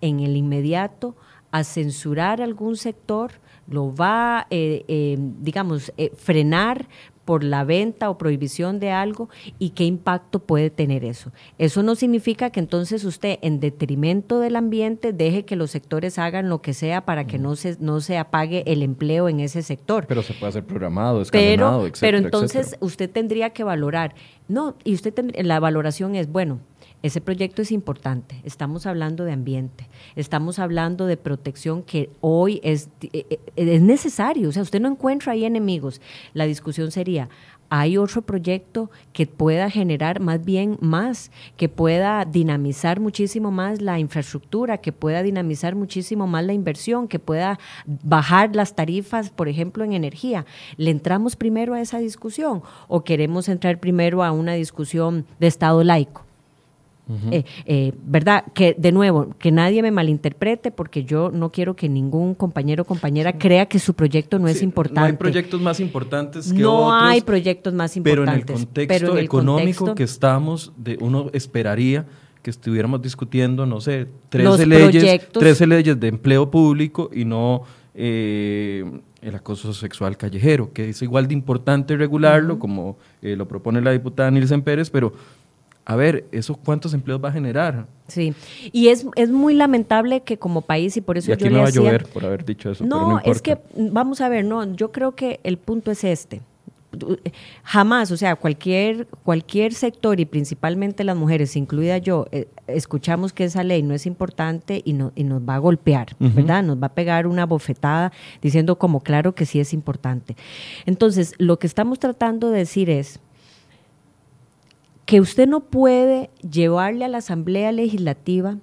en el inmediato a censurar algún sector, lo va, eh, eh, digamos, eh, frenar por la venta o prohibición de algo y qué impacto puede tener eso. Eso no significa que entonces usted, en detrimento del ambiente, deje que los sectores hagan lo que sea para que no se, no se apague el empleo en ese sector. Pero se puede hacer programado, escalonado, pero, Pero entonces usted tendría que valorar. No, y usted la valoración es, bueno, ese proyecto es importante. Estamos hablando de ambiente, estamos hablando de protección que hoy es, eh, eh, es necesario. O sea, usted no encuentra ahí enemigos. La discusión sería, hay otro proyecto que pueda generar más bien más, que pueda dinamizar muchísimo más la infraestructura, que pueda dinamizar muchísimo más la inversión, que pueda bajar las tarifas, por ejemplo, en energía. ¿Le entramos primero a esa discusión o queremos entrar primero a una discusión de Estado laico? Eh, eh, ¿Verdad? Que de nuevo, que nadie me malinterprete porque yo no quiero que ningún compañero o compañera crea que su proyecto no es importante. No hay proyectos más importantes que no otros. No hay proyectos más importantes. Pero en el contexto económico que estamos, de, uno esperaría que estuviéramos discutiendo, no sé, 13 leyes, 13 leyes de empleo público y no eh, el acoso sexual callejero, que es igual de importante regularlo, como lo propone la diputada Nilsen Pérez, pero a ver, ¿eso cuántos empleos va a generar? Sí, y es, es muy lamentable que como país, y por eso y aquí yo no va a llover por haber dicho eso. No, es que, vamos a ver, no, yo creo que el punto es este. Jamás, o sea, cualquier, cualquier sector y principalmente las mujeres, incluida yo, eh, escuchamos que esa ley no es importante y, no, y nos va a golpear, ¿verdad? Nos va a pegar una bofetada diciendo como claro que sí es importante. Entonces, lo que estamos tratando de decir es, que usted no puede llevarle a la Asamblea Legislativa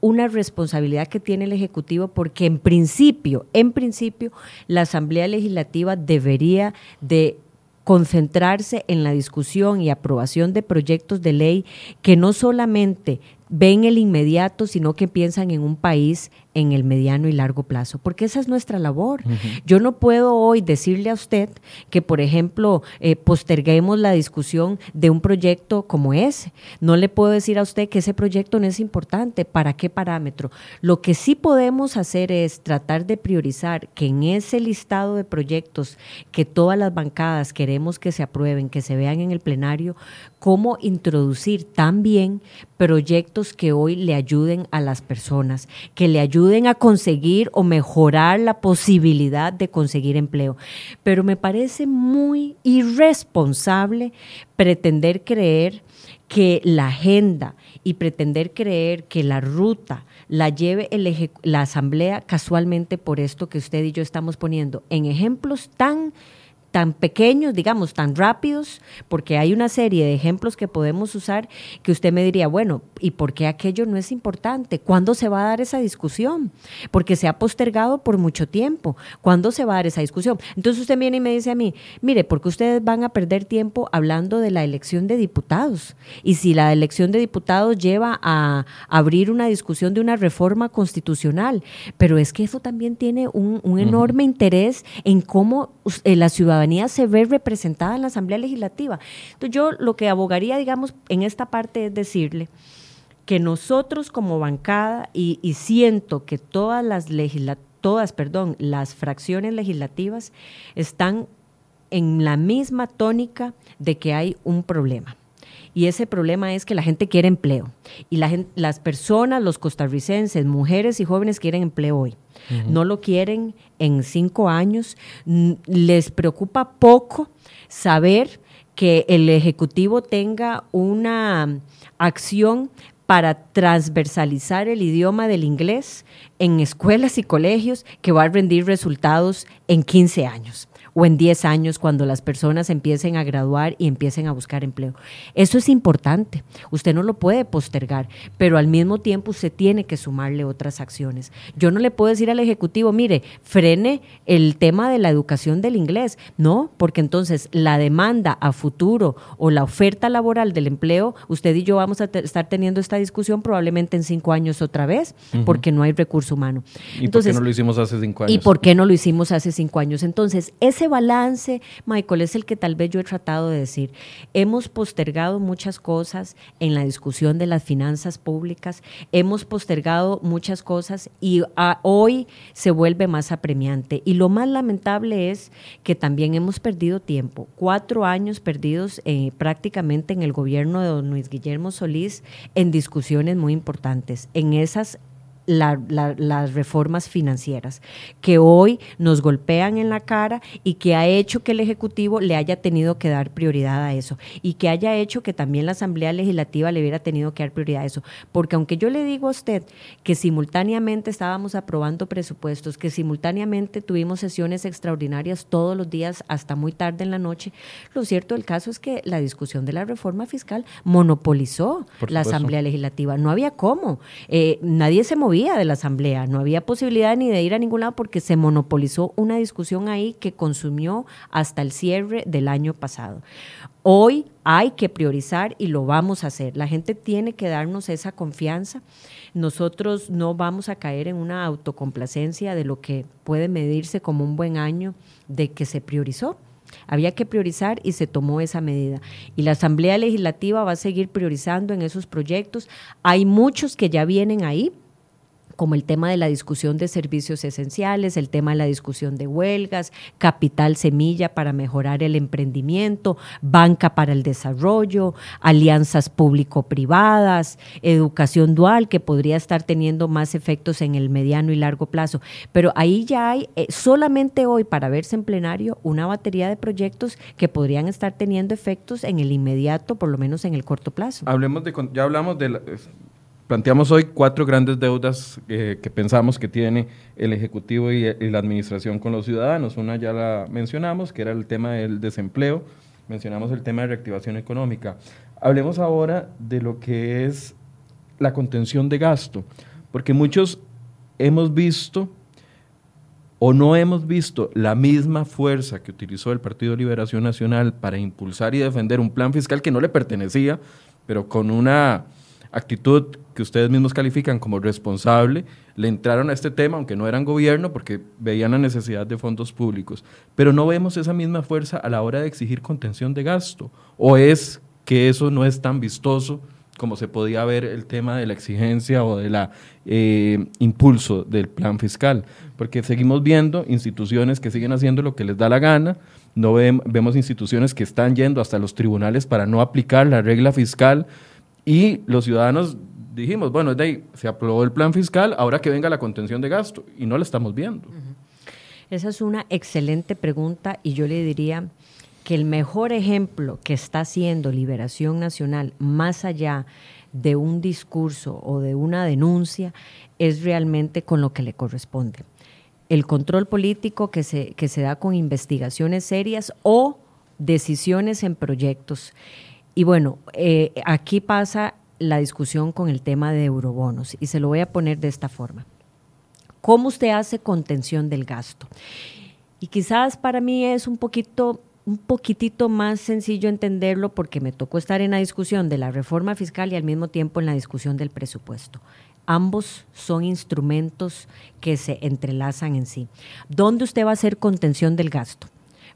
una responsabilidad que tiene el Ejecutivo porque en principio, en principio, la Asamblea Legislativa debería de concentrarse en la discusión y aprobación de proyectos de ley que no solamente ven el inmediato, sino que piensan en un país en el mediano y largo plazo, porque esa es nuestra labor. Yo no puedo hoy decirle a usted que, por ejemplo, eh, posterguemos la discusión de un proyecto como ese. No le puedo decir a usted que ese proyecto no es importante, ¿para qué parámetro? Lo que sí podemos hacer es tratar de priorizar que en ese listado de proyectos que todas las bancadas queremos que se aprueben, que se vean en el plenario, cómo introducir también proyectos que hoy le ayuden a las personas, que le ayuden a conseguir o mejorar la posibilidad de conseguir empleo. Pero me parece muy irresponsable pretender creer que la agenda y pretender creer que la ruta la lleve la Asamblea casualmente por esto que usted y yo estamos poniendo en ejemplos tan tan pequeños, digamos, tan rápidos, porque hay una serie de ejemplos que podemos usar que usted me diría, bueno, ¿y por qué aquello no es importante? ¿Cuándo se va a dar esa discusión? Porque se ha postergado por mucho tiempo. ¿Cuándo se va a dar esa discusión? Entonces usted viene y me dice a mí, mire, porque ustedes van a perder tiempo hablando de la elección de diputados. Y si la elección de diputados lleva a abrir una discusión de una reforma constitucional, pero es que eso también tiene un, enorme interés en cómo eh, la ciudadanía se ve representada en la Asamblea Legislativa. Entonces yo lo que abogaría, digamos, en esta parte es decirle que nosotros como bancada, y, siento que todas las todas, perdón, las fracciones legislativas están en la misma tónica de que hay un problema. Y ese problema es que la gente quiere empleo. Y la las personas, los costarricenses, mujeres y jóvenes quieren empleo hoy no lo quieren en cinco años, les preocupa poco saber que el Ejecutivo tenga una acción para transversalizar el idioma del inglés en escuelas y colegios que va a rendir resultados en 15 años o en 10 años cuando las personas empiecen a graduar y empiecen a buscar empleo. Eso es importante. Usted no lo puede postergar, pero al mismo tiempo usted tiene que sumarle otras acciones. Yo no le puedo decir al Ejecutivo, mire, frene el tema de la educación del inglés. No, porque entonces la demanda a futuro o la oferta laboral del empleo, usted y yo vamos a estar teniendo esta discusión probablemente en cinco años otra vez, porque no hay recurso humano. ¿Y por qué no lo hicimos hace cinco años? ¿Y por qué no lo hicimos hace cinco años? Entonces, es ese balance, Michael, es el que tal vez yo he tratado de decir. Hemos postergado muchas cosas en la discusión de las finanzas públicas, hemos postergado muchas cosas y ah, hoy se vuelve más apremiante. Y lo más lamentable es que también hemos perdido tiempo, cuatro años perdidos eh, prácticamente en el gobierno de don Luis Guillermo Solís en discusiones muy importantes, en esas las reformas financieras que hoy nos golpean en la cara y que ha hecho que el Ejecutivo le haya tenido que dar prioridad a eso y que haya hecho que también la Asamblea Legislativa le hubiera tenido que dar prioridad a eso. Porque aunque yo le digo a usted que simultáneamente estábamos aprobando presupuestos, que simultáneamente tuvimos sesiones extraordinarias todos los días hasta muy tarde en la noche, lo cierto del caso es que la discusión de la reforma fiscal monopolizó la Asamblea Legislativa. No había cómo. Eh, nadie se movía de la asamblea, no había posibilidad ni de ir a ningún lado porque se monopolizó una discusión ahí que consumió hasta el cierre del año pasado. Hoy hay que priorizar y lo vamos a hacer. La gente tiene que darnos esa confianza. Nosotros no vamos a caer en una autocomplacencia de lo que puede medirse como un buen año de que se priorizó. Había que priorizar y se tomó esa medida. Y la Asamblea Legislativa va a seguir priorizando en esos proyectos. Hay muchos que ya vienen ahí, como el tema de la discusión de servicios esenciales, el tema de la discusión de huelgas, capital semilla para mejorar el emprendimiento, banca para el desarrollo, alianzas público-privadas, educación dual que podría estar teniendo más efectos en el mediano y largo plazo. Pero ahí ya hay, eh, solamente hoy para verse en plenario, una batería de proyectos que podrían estar teniendo efectos en el inmediato, por lo menos en el corto plazo. Hablemos de, ya hablamos de la, planteamos hoy cuatro grandes deudas eh, que pensamos que tiene el Ejecutivo y, la Administración con los ciudadanos. Una ya la mencionamos, que era el tema del desempleo, mencionamos el tema de reactivación económica. Hablemos ahora de lo que es la contención de gasto, porque muchos hemos visto o no hemos visto la misma fuerza que utilizó el Partido Liberación Nacional para impulsar y defender un plan fiscal que no le pertenecía, pero con una actitud que ustedes mismos califican como responsable, le entraron a este tema, aunque no eran gobierno, porque veían la necesidad de fondos públicos. Pero no vemos esa misma fuerza a la hora de exigir contención de gasto. ¿O es que eso no es tan vistoso como se podía ver el tema de la exigencia o de la eh, impulso del plan fiscal? Porque seguimos viendo instituciones que siguen haciendo lo que les da la gana, no vemos instituciones que están yendo hasta los tribunales para no aplicar la regla fiscal y los ciudadanos dijimos, bueno, de ahí, se aprobó el plan fiscal, ahora que venga la contención de gasto, y no la estamos viendo. Esa es una excelente pregunta y yo le diría que el mejor ejemplo que está haciendo Liberación Nacional, más allá de un discurso o de una denuncia, es realmente con lo que le corresponde. El control político que se, que se da con investigaciones serias o decisiones en proyectos. Y bueno, eh, aquí pasa la discusión con el tema de eurobonos y se lo voy a poner de esta forma. ¿Cómo usted hace contención del gasto? Y quizás para mí es un poquito un poquitito más sencillo entenderlo porque me tocó estar en la discusión de la reforma fiscal y al mismo tiempo en la discusión del presupuesto. Ambos son instrumentos que se entrelazan en sí. ¿Dónde usted va a hacer contención del gasto?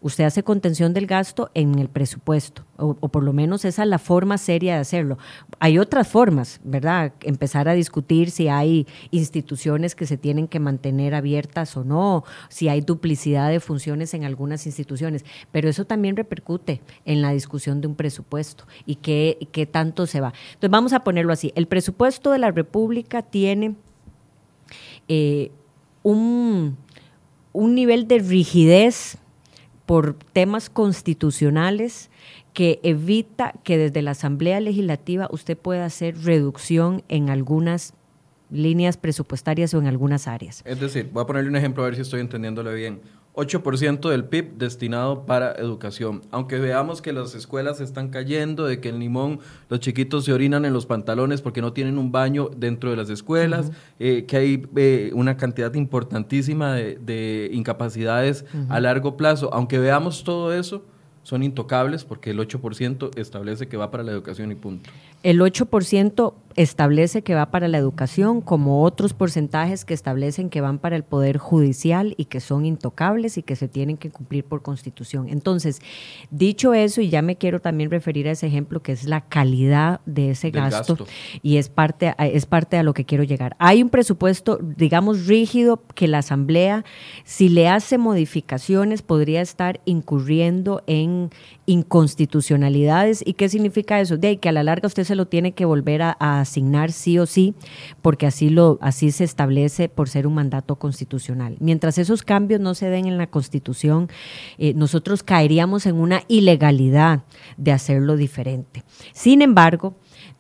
Usted hace contención del gasto en el presupuesto, o, por lo menos esa es la forma seria de hacerlo. Hay otras formas, ¿verdad? Empezar a discutir si hay instituciones que se tienen que mantener abiertas o no, si hay duplicidad de funciones en algunas instituciones, pero eso también repercute en la discusión de un presupuesto y qué, tanto se va. Entonces vamos a ponerlo así, el presupuesto de la República tiene eh, un, un nivel de rigidez por temas constitucionales que evita que desde la Asamblea Legislativa usted pueda hacer reducción en algunas líneas presupuestarias o en algunas áreas. Es decir, voy a ponerle un ejemplo a ver si estoy entendiéndole bien. 8% del PIB destinado para educación. Aunque veamos que las escuelas están cayendo, de que en Limón los chiquitos se orinan en los pantalones porque no tienen un baño dentro de las escuelas, eh, que hay eh, una cantidad importantísima de, incapacidades a largo plazo. Aunque veamos todo eso, son intocables porque el 8% establece que va para la educación y punto. El 8% establece que va para la educación, como otros porcentajes que establecen que van para el Poder Judicial y que son intocables y que se tienen que cumplir por constitución. Entonces, dicho eso, y ya me quiero también referir a ese ejemplo que es la calidad de ese gasto, y es parte, es parte a lo que quiero llegar. Hay un presupuesto, digamos, rígido que la Asamblea, si le hace modificaciones, podría estar incurriendo en inconstitucionalidades. ¿Y qué significa eso? De que a la larga usted se lo tiene que volver a, asignar sí o sí, porque así, lo, así se establece por ser un mandato constitucional. Mientras esos cambios no se den en la Constitución, eh, nosotros caeríamos en una ilegalidad de hacerlo diferente. Sin embargo,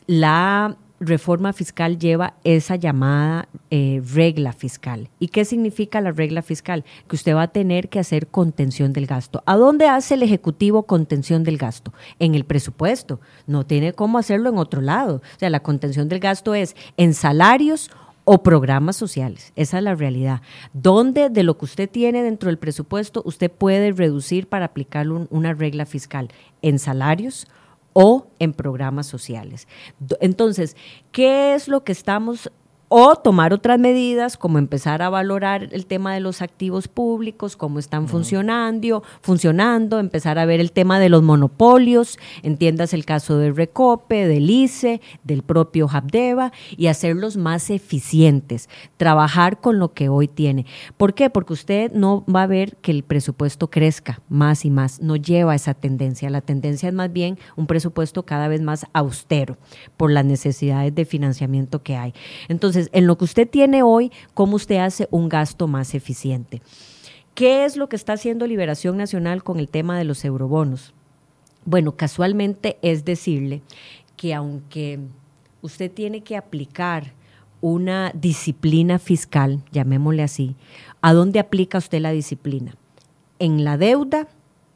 la reforma fiscal lleva esa llamada eh, regla fiscal. ¿Y qué significa la regla fiscal? Que usted va a tener que hacer contención del gasto. ¿A dónde hace el Ejecutivo contención del gasto? En el presupuesto. No tiene cómo hacerlo en otro lado. O sea, la contención del gasto es en salarios o programas sociales. Esa es la realidad. ¿Dónde de lo que usted tiene dentro del presupuesto usted puede reducir para aplicar una regla fiscal? En salarios o en programas sociales. Entonces, ¿qué es lo que estamos o tomar otras medidas como empezar a valorar el tema de los activos públicos, cómo están funcionando, funcionando, empezar a ver el tema de los monopolios, entiendas el caso del Recope, del ICE, del propio Habdeba y hacerlos más eficientes, trabajar con lo que hoy tiene. ¿Por qué? Porque usted no va a ver que el presupuesto crezca más y más, no lleva esa tendencia, la tendencia es más bien un presupuesto cada vez más austero por las necesidades de financiamiento que hay. Entonces, en lo que usted tiene hoy, ¿cómo usted hace un gasto más eficiente? ¿Qué es lo que está haciendo Liberación Nacional con el tema de los eurobonos? Bueno, casualmente es decirle que aunque usted tiene que aplicar una disciplina fiscal, llamémosle así, ¿a dónde aplica usted la disciplina? En la deuda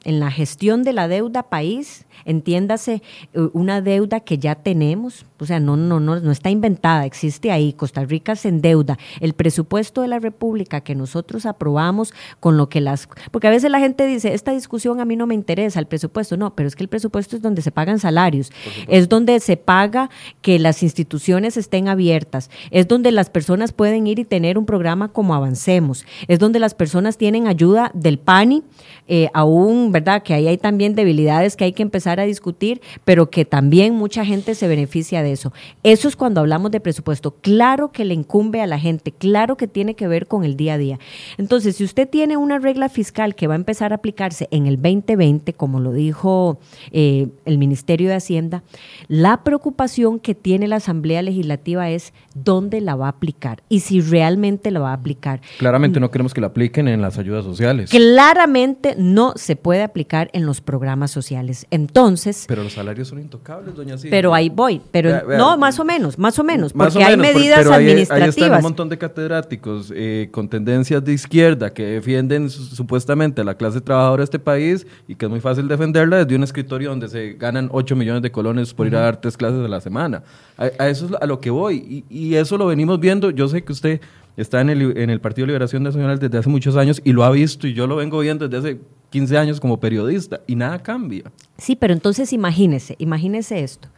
en la gestión de la deuda país, entiéndase eh, una deuda que ya tenemos, o sea, no, no, no, no está inventada, existe ahí, Costa Rica se endeuda. El presupuesto de la República que nosotros aprobamos con lo que las... Porque a veces la gente dice, esta discusión a mí no me interesa, el presupuesto, no, pero es que el presupuesto es donde se pagan salarios, es donde se paga que las instituciones estén abiertas, es donde las personas pueden ir y tener un programa como Avancemos, es donde las personas tienen ayuda del PANI, eh, aún, ¿verdad? Que ahí hay también debilidades que hay que empezar a discutir, pero que también mucha gente se beneficia de eso. Eso es cuando hablamos de presupuesto. Claro que le incumbe a la gente, claro que tiene que ver con el día a día. Entonces, si usted tiene una regla fiscal que va a empezar a aplicarse en el 2020, como lo dijo eh, el Ministerio de Hacienda, la preocupación que tiene la Asamblea Legislativa es dónde la va a aplicar y si realmente la va a aplicar. Claramente no queremos que la apliquen en las ayudas sociales. Claramente no se puede aplicar en los programas sociales. Entonces... Pero los salarios son intocables, doña Silvia. Pero ahí voy. Pero no, más o menos, más o menos, porque hay medidas pero administrativas. Ahí, están un montón de catedráticos eh, con tendencias de izquierda que defienden supuestamente a la clase trabajadora de este país y que es muy fácil defenderla desde un escritorio donde se ganan 8 millones de colones por ir a dar tres clases a la semana. A, eso es a lo que voy. Y, y eso lo venimos viendo. Yo sé que usted está en el, en el Partido de Liberación Nacional desde hace muchos años y lo ha visto y yo lo vengo viendo desde hace 15 años como periodista y nada cambia. Sí, pero entonces imagínese, imagínese esto.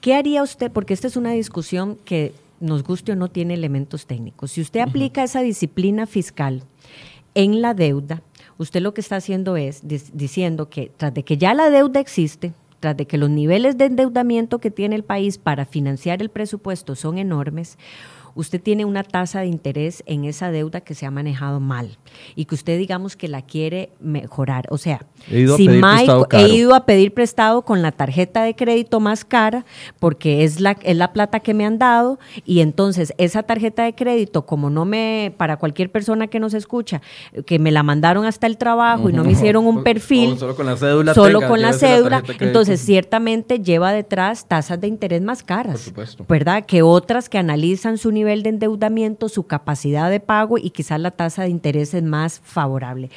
¿Qué haría usted? Porque esta es una discusión que nos guste o no tiene elementos técnicos. Si usted aplica esa disciplina fiscal en la deuda, usted lo que está haciendo es diciendo que tras de que ya la deuda existe, tras de que los niveles de endeudamiento que tiene el país para financiar el presupuesto son enormes, usted tiene una tasa de interés en esa deuda que se ha manejado mal y que usted digamos que la quiere mejorar. O sea, he ido, si a, pedir he ido a pedir prestado con la tarjeta de crédito más cara porque es la, es la plata que me han dado y entonces esa tarjeta de crédito, como no me, para cualquier persona que nos escucha, que me la mandaron hasta el trabajo y no me hicieron un perfil, solo con la cédula, solo con la cédula, entonces ciertamente lleva detrás tasas de interés más caras, ¿verdad? Que otras que analizan su nivel nivel de endeudamiento, su capacidad de pago y quizás la tasa de interés es más favorable.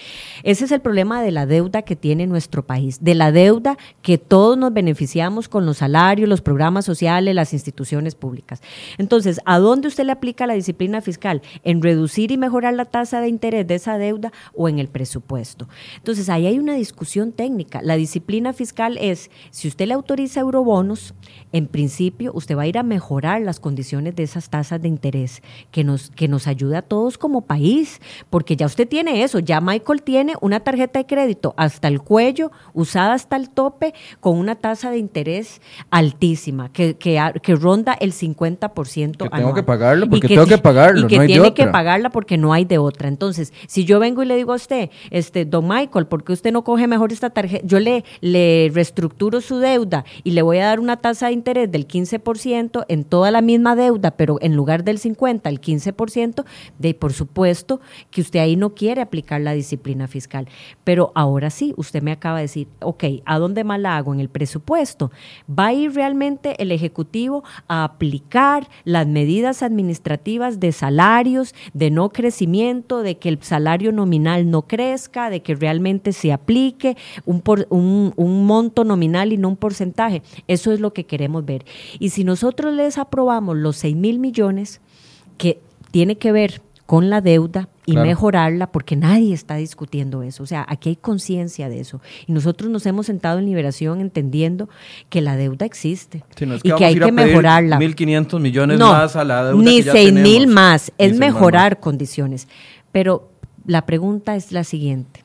Ese es el problema de la deuda que tiene nuestro país, de la deuda que todos nos beneficiamos con los salarios, los programas sociales, las instituciones públicas. Entonces, ¿a dónde usted le aplica la disciplina fiscal? ¿En reducir y mejorar la tasa de interés de esa deuda o en el presupuesto? Entonces, ahí hay una discusión técnica. La disciplina fiscal es, si usted le autoriza eurobonos, en principio usted va a ir a mejorar las condiciones de esas tasas de interés que nos, que nos ayude a todos como país, porque ya usted tiene eso, ya Michael tiene una tarjeta de crédito hasta el cuello, usada hasta el tope, con una tasa de interés altísima, que, que, que ronda el 50% que tengo que pagarlo porque tengo que pagarlo, Y que tiene que pagarla porque no hay de otra. Entonces, si yo vengo y le digo a usted, este, don Michael, ¿por qué usted no coge mejor esta tarjeta? Yo le, le reestructuro su deuda y le voy a dar una tasa de interés del 15% en toda la misma deuda, pero en lugar del 50 al 15%, de por supuesto que usted ahí no quiere aplicar la disciplina fiscal. Pero ahora sí, usted me acaba de decir, ok, ¿a dónde más la hago? En el presupuesto. ¿Va a ir realmente el Ejecutivo a aplicar las medidas administrativas de salarios, de no crecimiento, de que el salario nominal no crezca, de que realmente se aplique un, por, un, un monto nominal y no un porcentaje? Eso es lo que queremos ver. Y si nosotros les aprobamos los 6 mil millones, que tiene que ver con la deuda y mejorarla, porque nadie está discutiendo eso. O sea, aquí hay conciencia de eso. Y nosotros nos hemos sentado en liberación entendiendo que la deuda existe y que hay que mejorarla. 1.500 millones más a la deuda. Ni seis mil más, es mejorar condiciones. Pero la pregunta es la siguiente.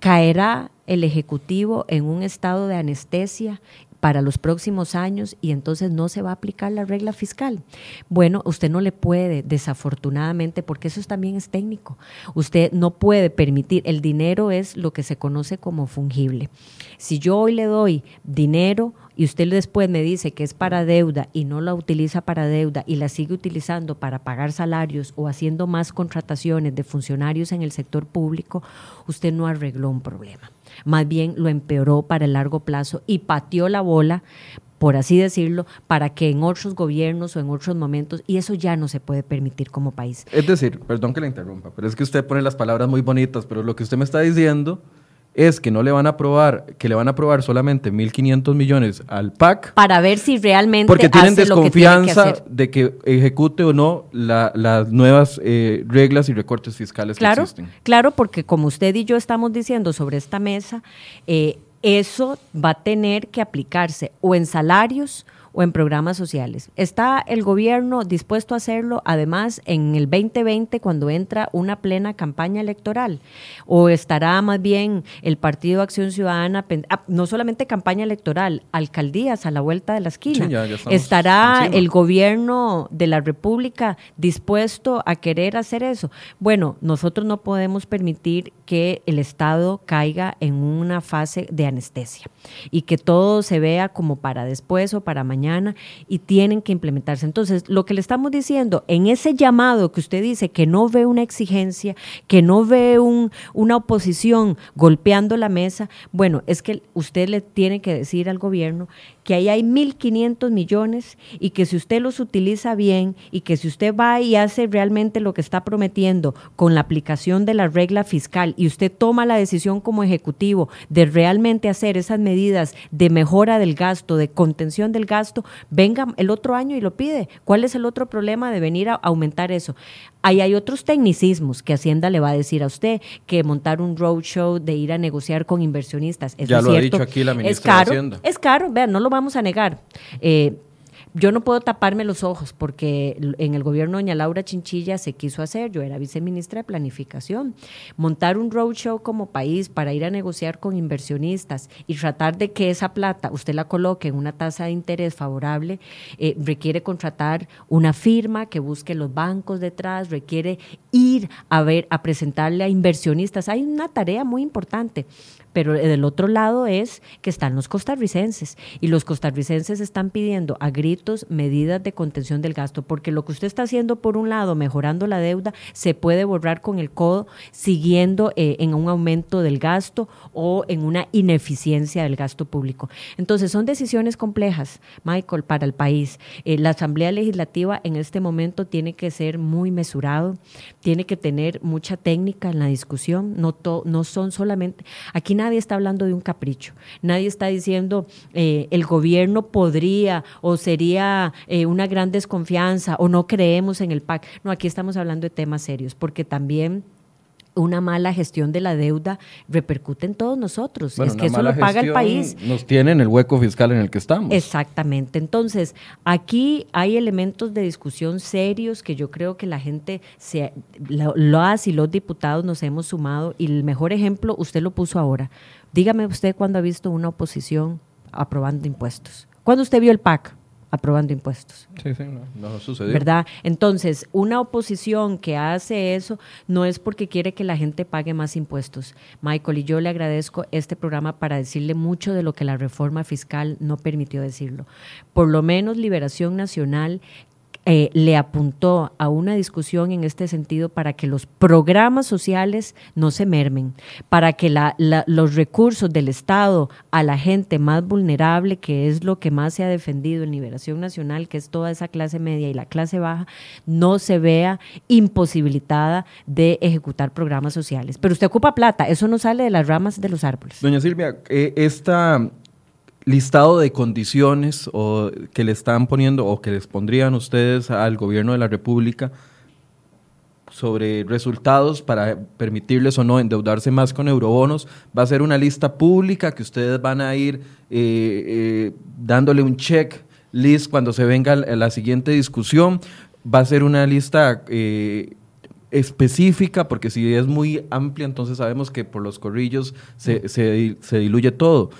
¿Caerá el Ejecutivo en un estado de anestesia para los próximos años y entonces no se va a aplicar la regla fiscal. Bueno, usted no le puede, desafortunadamente, porque eso también es técnico, usted no puede permitir, el dinero es lo que se conoce como fungible. Si yo hoy le doy dinero y usted después me dice que es para deuda y no la utiliza para deuda y la sigue utilizando para pagar salarios o haciendo más contrataciones de funcionarios en el sector público, usted no arregló un problema más bien lo empeoró para el largo plazo y pateó la bola por así decirlo, para que en otros gobiernos o en otros momentos, y eso ya no se puede permitir como país. Es decir, perdón que le interrumpa, pero es que usted pone las palabras muy bonitas, pero lo que usted me está diciendo es que no le van a aprobar, que le van a aprobar solamente 1.500 millones al PAC. Para ver si realmente porque tienen desconfianza de que ejecute o no las nuevas eh, reglas y recortes fiscales que existen. Claro, porque como usted y yo estamos diciendo sobre esta mesa, eh, eso va a tener que aplicarse o en salarios o en programas sociales. ¿Está el gobierno dispuesto a hacerlo además en el 2020 cuando entra una plena campaña electoral? ¿O estará más bien el Partido Acción Ciudadana, ah, no solamente campaña electoral, alcaldías a la vuelta de la esquina? ¿Estará el gobierno de la República dispuesto a querer hacer eso? Bueno, nosotros no podemos permitir que el Estado caiga en una fase de anestesia y que todo se vea como para después o para mañana y tienen que implementarse. Entonces, lo que le estamos diciendo, en ese llamado que usted dice que no ve una exigencia, que no ve un, una oposición golpeando la mesa, bueno, es que usted le tiene que decir al gobierno que ahí hay 1.500 millones y que si usted los utiliza bien y que si usted va y hace realmente lo que está prometiendo con la aplicación de la regla fiscal y usted toma la decisión como ejecutivo de realmente hacer esas medidas de mejora del gasto, de contención del gasto, venga el otro año y lo pide. ¿Cuál es el otro problema de venir a aumentar eso? Ahí hay otros tecnicismos que Hacienda le va a decir a usted, que montar un roadshow, de ir a negociar con inversionistas. ya lo ha dicho aquí la ministra es caro, de Hacienda. Es caro, vean, no lo vamos a negar. Eh, yo no puedo taparme los ojos porque en el gobierno de doña Laura Chinchilla se quiso hacer, yo era viceministra de Planificación, montar un roadshow como país para ir a negociar con inversionistas y tratar de que esa plata usted la coloque en una tasa de interés favorable, eh, requiere contratar una firma que busque los bancos detrás, requiere ir a ver, a presentarle a inversionistas. Hay una tarea muy importante pero del otro lado es que están los costarricenses y los costarricenses están pidiendo a gritos medidas de contención del gasto, porque lo que usted está haciendo por un lado, mejorando la deuda, se puede borrar con el codo siguiendo eh, en un aumento del gasto o en una ineficiencia del gasto público. Entonces son decisiones complejas, Michael, para el país. Eh, la Asamblea Legislativa en este momento tiene que ser muy mesurado, tiene que tener mucha técnica en la discusión, no, no son solamente, aquí nadie está hablando de un capricho, nadie está diciendo eh, el gobierno podría o sería eh, una gran desconfianza o no creemos en el PAC. No, aquí estamos hablando de temas serios, porque también una mala gestión de la deuda repercute en todos nosotros. es que eso lo paga el país. Nos tiene en el hueco fiscal en el que estamos. Exactamente. Entonces, aquí hay elementos de discusión serios que yo creo que la gente, se, lo, y los diputados nos hemos sumado. Y el mejor ejemplo, usted lo puso ahora. Dígame usted cuándo ha visto una oposición aprobando impuestos. ¿Cuándo usted vio el PAC? Aprobando impuestos. Sí, sí, no, sucedió. ¿Verdad? Entonces, una oposición que hace eso no es porque quiere que la gente pague más impuestos. Michael, y yo le agradezco este programa para decirle mucho de lo que la reforma fiscal no permitió decirlo. Por lo menos Liberación Nacional eh, le apuntó a una discusión en este sentido para que los programas sociales no se mermen, para que los recursos del Estado a la gente más vulnerable, que es lo que más se ha defendido en Liberación Nacional, que es toda esa clase media y la clase baja, no se vea imposibilitada de ejecutar programas sociales. Pero usted ocupa plata, eso no sale de las ramas de los árboles. Doña Silvia, eh, esta listado de condiciones o que le están poniendo o que les pondrían ustedes al gobierno de la República sobre resultados para permitirles o no endeudarse más con eurobonos, va a ser una lista pública que ustedes van a ir eh, eh, dándole un check list cuando se venga la siguiente discusión. Va a ser una lista eh, específica, porque si es muy amplia, entonces sabemos que por los corrillos se, se diluye todo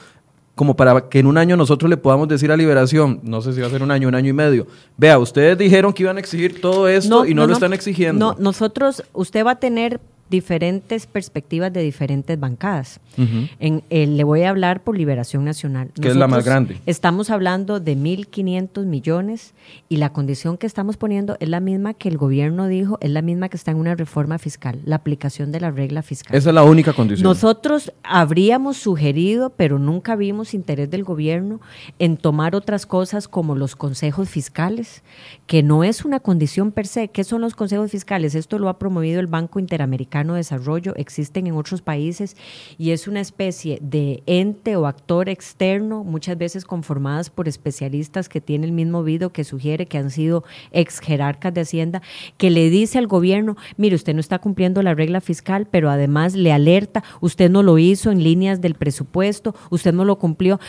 como para que en un año nosotros le podamos decir a Liberación, no sé si va a ser un año, un año y medio, vea, ustedes dijeron que iban a exigir todo esto y no, lo están exigiendo. No, nosotros, usted va a tener diferentes perspectivas de diferentes bancadas. en, eh, le voy a hablar por Liberación Nacional. Que es la más grande. Estamos hablando de 1.500 millones y la condición que estamos poniendo es la misma que el gobierno dijo, es la misma que está en una reforma fiscal, la aplicación de la regla fiscal. Esa es la única condición. Nosotros habríamos sugerido, pero nunca vimos interés del gobierno en tomar otras cosas como los consejos fiscales, que no es una condición per se. ¿Qué son los consejos fiscales? Esto lo ha promovido el Banco Interamericano De Desarrollo, existen en otros países y es una especie de ente o actor externo, muchas veces conformadas por especialistas que tienen el mismo video que sugiere que han sido ex jerarcas de Hacienda, que le dice al gobierno, mire, usted no está cumpliendo la regla fiscal, pero además le alerta, usted no lo hizo en líneas del presupuesto, usted no lo cumplió.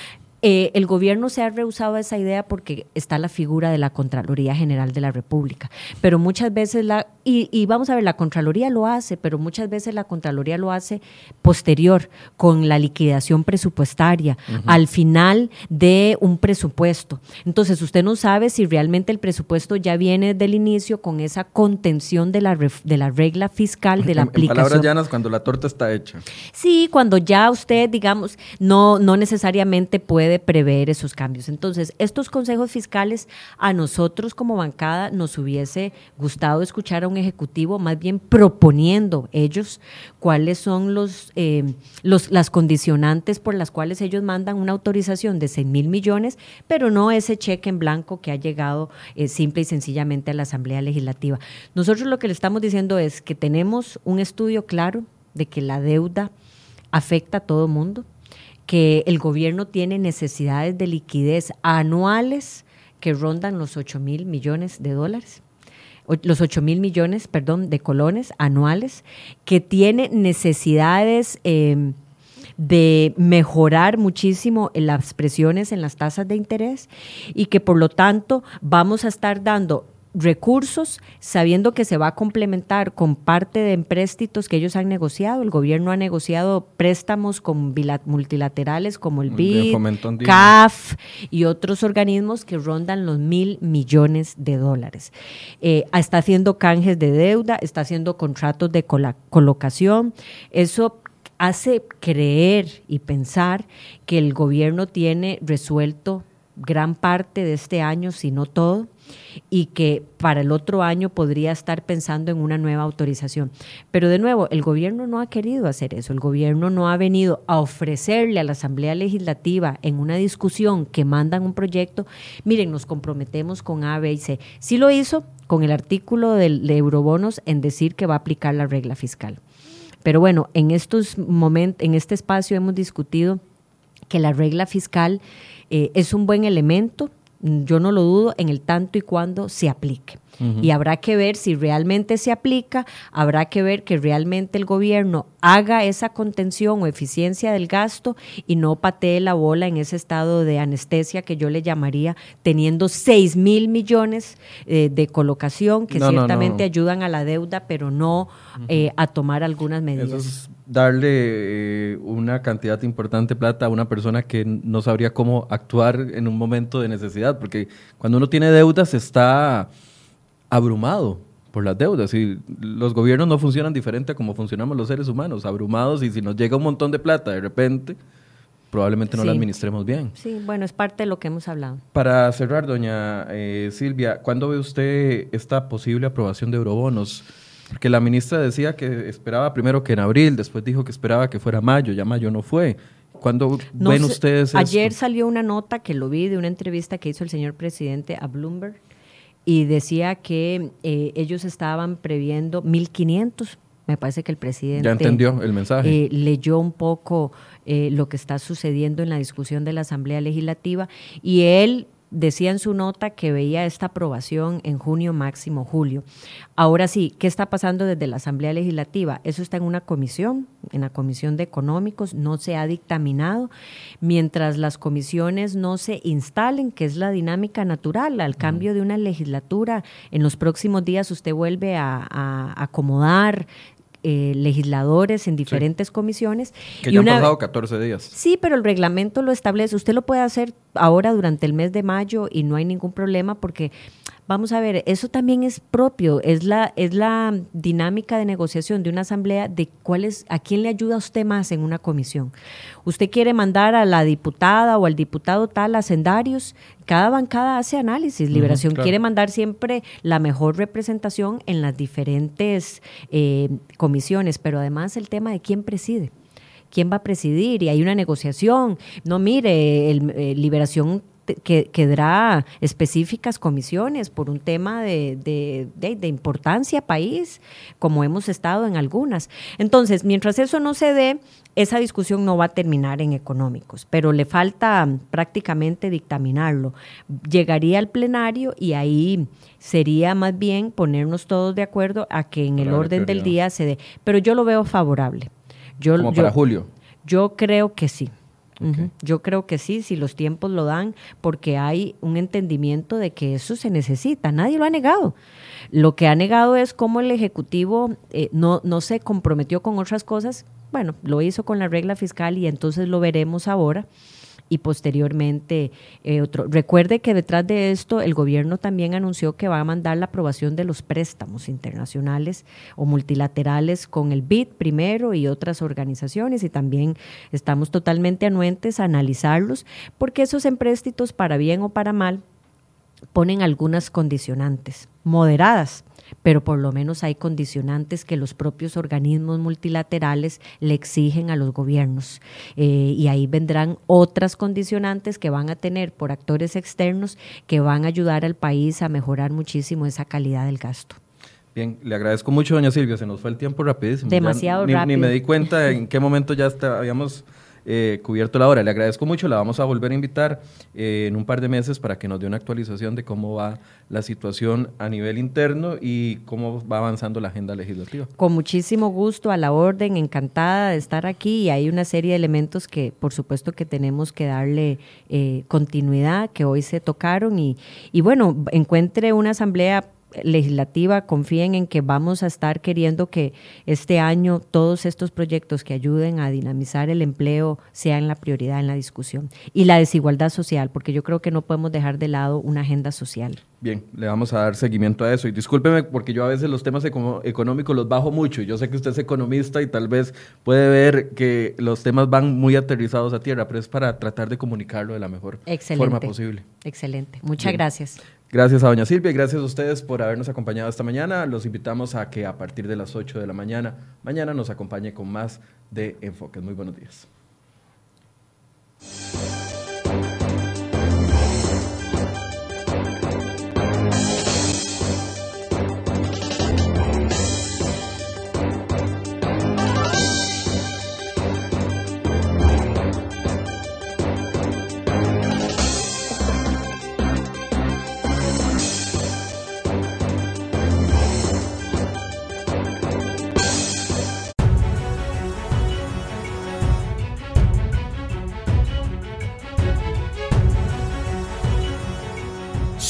Eh, el gobierno se ha rehusado a esa idea porque está la figura de la Contraloría General de la República, pero muchas veces la, y, vamos a ver, la Contraloría lo hace, pero muchas veces la Contraloría lo hace posterior, con la liquidación presupuestaria, al final de un presupuesto. Entonces, usted no sabe si realmente el presupuesto ya viene del inicio con esa contención de la, de la regla fiscal, de la aplicación. En palabras llanas, cuando la torta está hecha. Sí, cuando ya usted, digamos, no, no necesariamente puede prever esos cambios. Entonces, estos consejos fiscales a nosotros como bancada nos hubiese gustado escuchar a un ejecutivo más bien proponiendo ellos cuáles son los, eh, los, las condicionantes por las cuales ellos mandan una autorización de 6 mil millones, pero no ese cheque en blanco que ha llegado eh, simple y sencillamente a la Asamblea Legislativa. Nosotros lo que le estamos diciendo es que tenemos un estudio claro de que la deuda afecta a todo mundo, que el gobierno tiene necesidades de liquidez anuales que rondan los 8 mil millones de dólares los 8 mil millones, perdón, de colones anuales, que tiene necesidades em, de mejorar muchísimo las presiones en las tasas de interés y que por lo tanto vamos a estar dando recursos, sabiendo que se va a complementar con parte de empréstitos que ellos han negociado. El gobierno ha negociado préstamos con multilaterales como el BID, CAF y otros organismos que rondan los mil millones de dólares. Eh, está haciendo canjes de deuda, está haciendo contratos de colocación. Eso hace creer y pensar que el gobierno tiene resuelto gran parte de este año, si no todo, y que para el otro año podría estar pensando en una nueva autorización. Pero de nuevo, el gobierno no ha querido hacer eso, el gobierno no ha venido a ofrecerle a la Asamblea Legislativa en una discusión que mandan un proyecto, miren, nos comprometemos con A, B y C. Sí lo hizo con el artículo de eurobonos en decir que va a aplicar la regla fiscal. Pero bueno, en estos momentos, en este espacio hemos discutido que la regla fiscal eh, es un buen elemento, yo no lo dudo, en el tanto y cuando se aplique. Y habrá que ver si realmente se aplica, habrá que ver que realmente el gobierno haga esa contención o eficiencia del gasto y no patee la bola en ese estado de anestesia que yo le llamaría, teniendo 6 mil millones eh, de colocación que ciertamente ayudan a la deuda, pero no eh, a tomar algunas medidas darle eh, una cantidad importante de plata a una persona que no sabría cómo actuar en un momento de necesidad, porque cuando uno tiene deudas está abrumado por las deudas y los gobiernos no funcionan diferente a como funcionamos los seres humanos, abrumados y si nos llega un montón de plata de repente, probablemente no la administremos bien. Sí, bueno, es parte de lo que hemos hablado. Para cerrar, doña eh, Silvia, ¿cuándo ve usted esta posible aprobación de eurobonos? Porque la ministra decía que esperaba primero que en abril, después dijo que esperaba que fuera mayo, ya mayo no fue. ¿Cuándo ven ustedes Ayer salió una nota que lo vi de una entrevista que hizo el señor presidente a Bloomberg y decía que eh, ellos estaban previendo 1.500. Me parece que el presidente... Ya entendió el mensaje. Eh, leyó un poco eh, lo que está sucediendo en la discusión de la Asamblea Legislativa y él decía en su nota que veía esta aprobación en junio, máximo julio. Ahora sí, ¿qué está pasando desde la Asamblea Legislativa? Eso está en una comisión, en la Comisión de Económicos, no se ha dictaminado. Mientras las comisiones no se instalen, que es la dinámica natural, al cambio de una legislatura, en los próximos días usted vuelve a, a acomodar eh, legisladores en diferentes comisiones. Que ya han pasado 14 días. Sí, pero el reglamento lo establece. Usted lo puede hacer ahora durante el mes de mayo y no hay ningún problema porque Vamos a ver, eso también es propio, es la, es la dinámica de negociación de una asamblea de cuál es, a quién le ayuda a usted más en una comisión. Usted quiere mandar a la diputada o al diputado tal a sendarios, cada bancada hace análisis. Liberación quiere mandar siempre la mejor representación en las diferentes eh, comisiones, pero además el tema de quién preside quién va a presidir y hay una negociación. No, mire, el, eh, Liberación que, quedará específicas comisiones por un tema de, de, importancia país, como hemos estado en algunas. Entonces, mientras eso no se dé, esa discusión no va a terminar en económicos, pero le falta prácticamente dictaminarlo. Llegaría al plenario y ahí sería más bien ponernos todos de acuerdo a que en el orden del día se dé. Pero yo lo veo favorable. Yo, Como para julio. Yo creo que sí. Yo creo que sí, si los tiempos lo dan, porque hay un entendimiento de que eso se necesita. Nadie lo ha negado. Lo que ha negado es cómo el Ejecutivo eh, no, no se comprometió con otras cosas. Bueno, lo hizo con la regla fiscal y entonces lo veremos ahora y posteriormente eh, otro. Recuerde que detrás de esto el gobierno también anunció que va a mandar la aprobación de los préstamos internacionales o multilaterales con el BID primero y otras organizaciones y también estamos totalmente anuentes a analizarlos porque esos empréstitos para bien o para mal ponen algunas condicionantes moderadas pero por lo menos hay condicionantes que los propios organismos multilaterales le exigen a los gobiernos. Eh, y ahí vendrán otras condicionantes que van a tener por actores externos que van a ayudar al país a mejorar muchísimo esa calidad del gasto. Bien, le agradezco mucho, doña Silvia. Se nos fue el tiempo rapidísimo. Demasiado rápido. Ni me di cuenta en qué momento ya habíamos eh, cubierto la hora. Le agradezco mucho, la vamos a volver a invitar eh, en un par de meses para que nos dé una actualización de cómo va la situación a nivel interno y cómo va avanzando la agenda legislativa. Con muchísimo gusto, a la orden, encantada de estar aquí y hay una serie de elementos que por supuesto que tenemos que darle eh, continuidad, que hoy se tocaron y, y bueno, encuentre una asamblea legislativa confíen en que vamos a estar queriendo que este año todos estos proyectos que ayuden a dinamizar el empleo sean la prioridad en la discusión. Y la desigualdad social, porque yo creo que no podemos dejar de lado una agenda social. Bien, le vamos a dar seguimiento a eso. Y discúlpeme porque yo a veces los temas económicos los bajo mucho. Yo sé que usted es economista y tal vez puede ver que los temas van muy aterrizados a tierra, pero es para tratar de comunicarlo de la mejor forma posible. Excelente. Muchas gracias. Gracias a doña Silvia y gracias a ustedes por habernos acompañado esta mañana. Los invitamos a que a partir de las 8 de la mañana, mañana nos acompañe con más de Enfoques. Muy buenos días.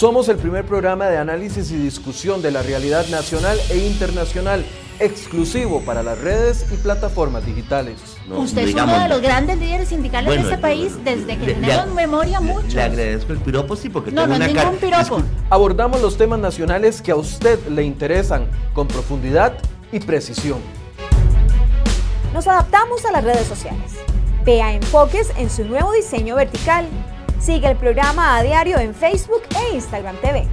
Somos el primer programa de análisis y discusión de la realidad nacional e internacional, exclusivo para las redes y plataformas digitales. Usted es uno de los grandes líderes sindicales de este país desde que tenemos memoria mucho. Le agradezco el piropo, sí, porque no, tengo no una ningún piropo. Abordamos los temas nacionales que a usted le interesan con profundidad y precisión. Nos adaptamos a las redes sociales. Vea enfoques en su nuevo diseño vertical Sigue el programa a diario en Facebook e Instagram TV.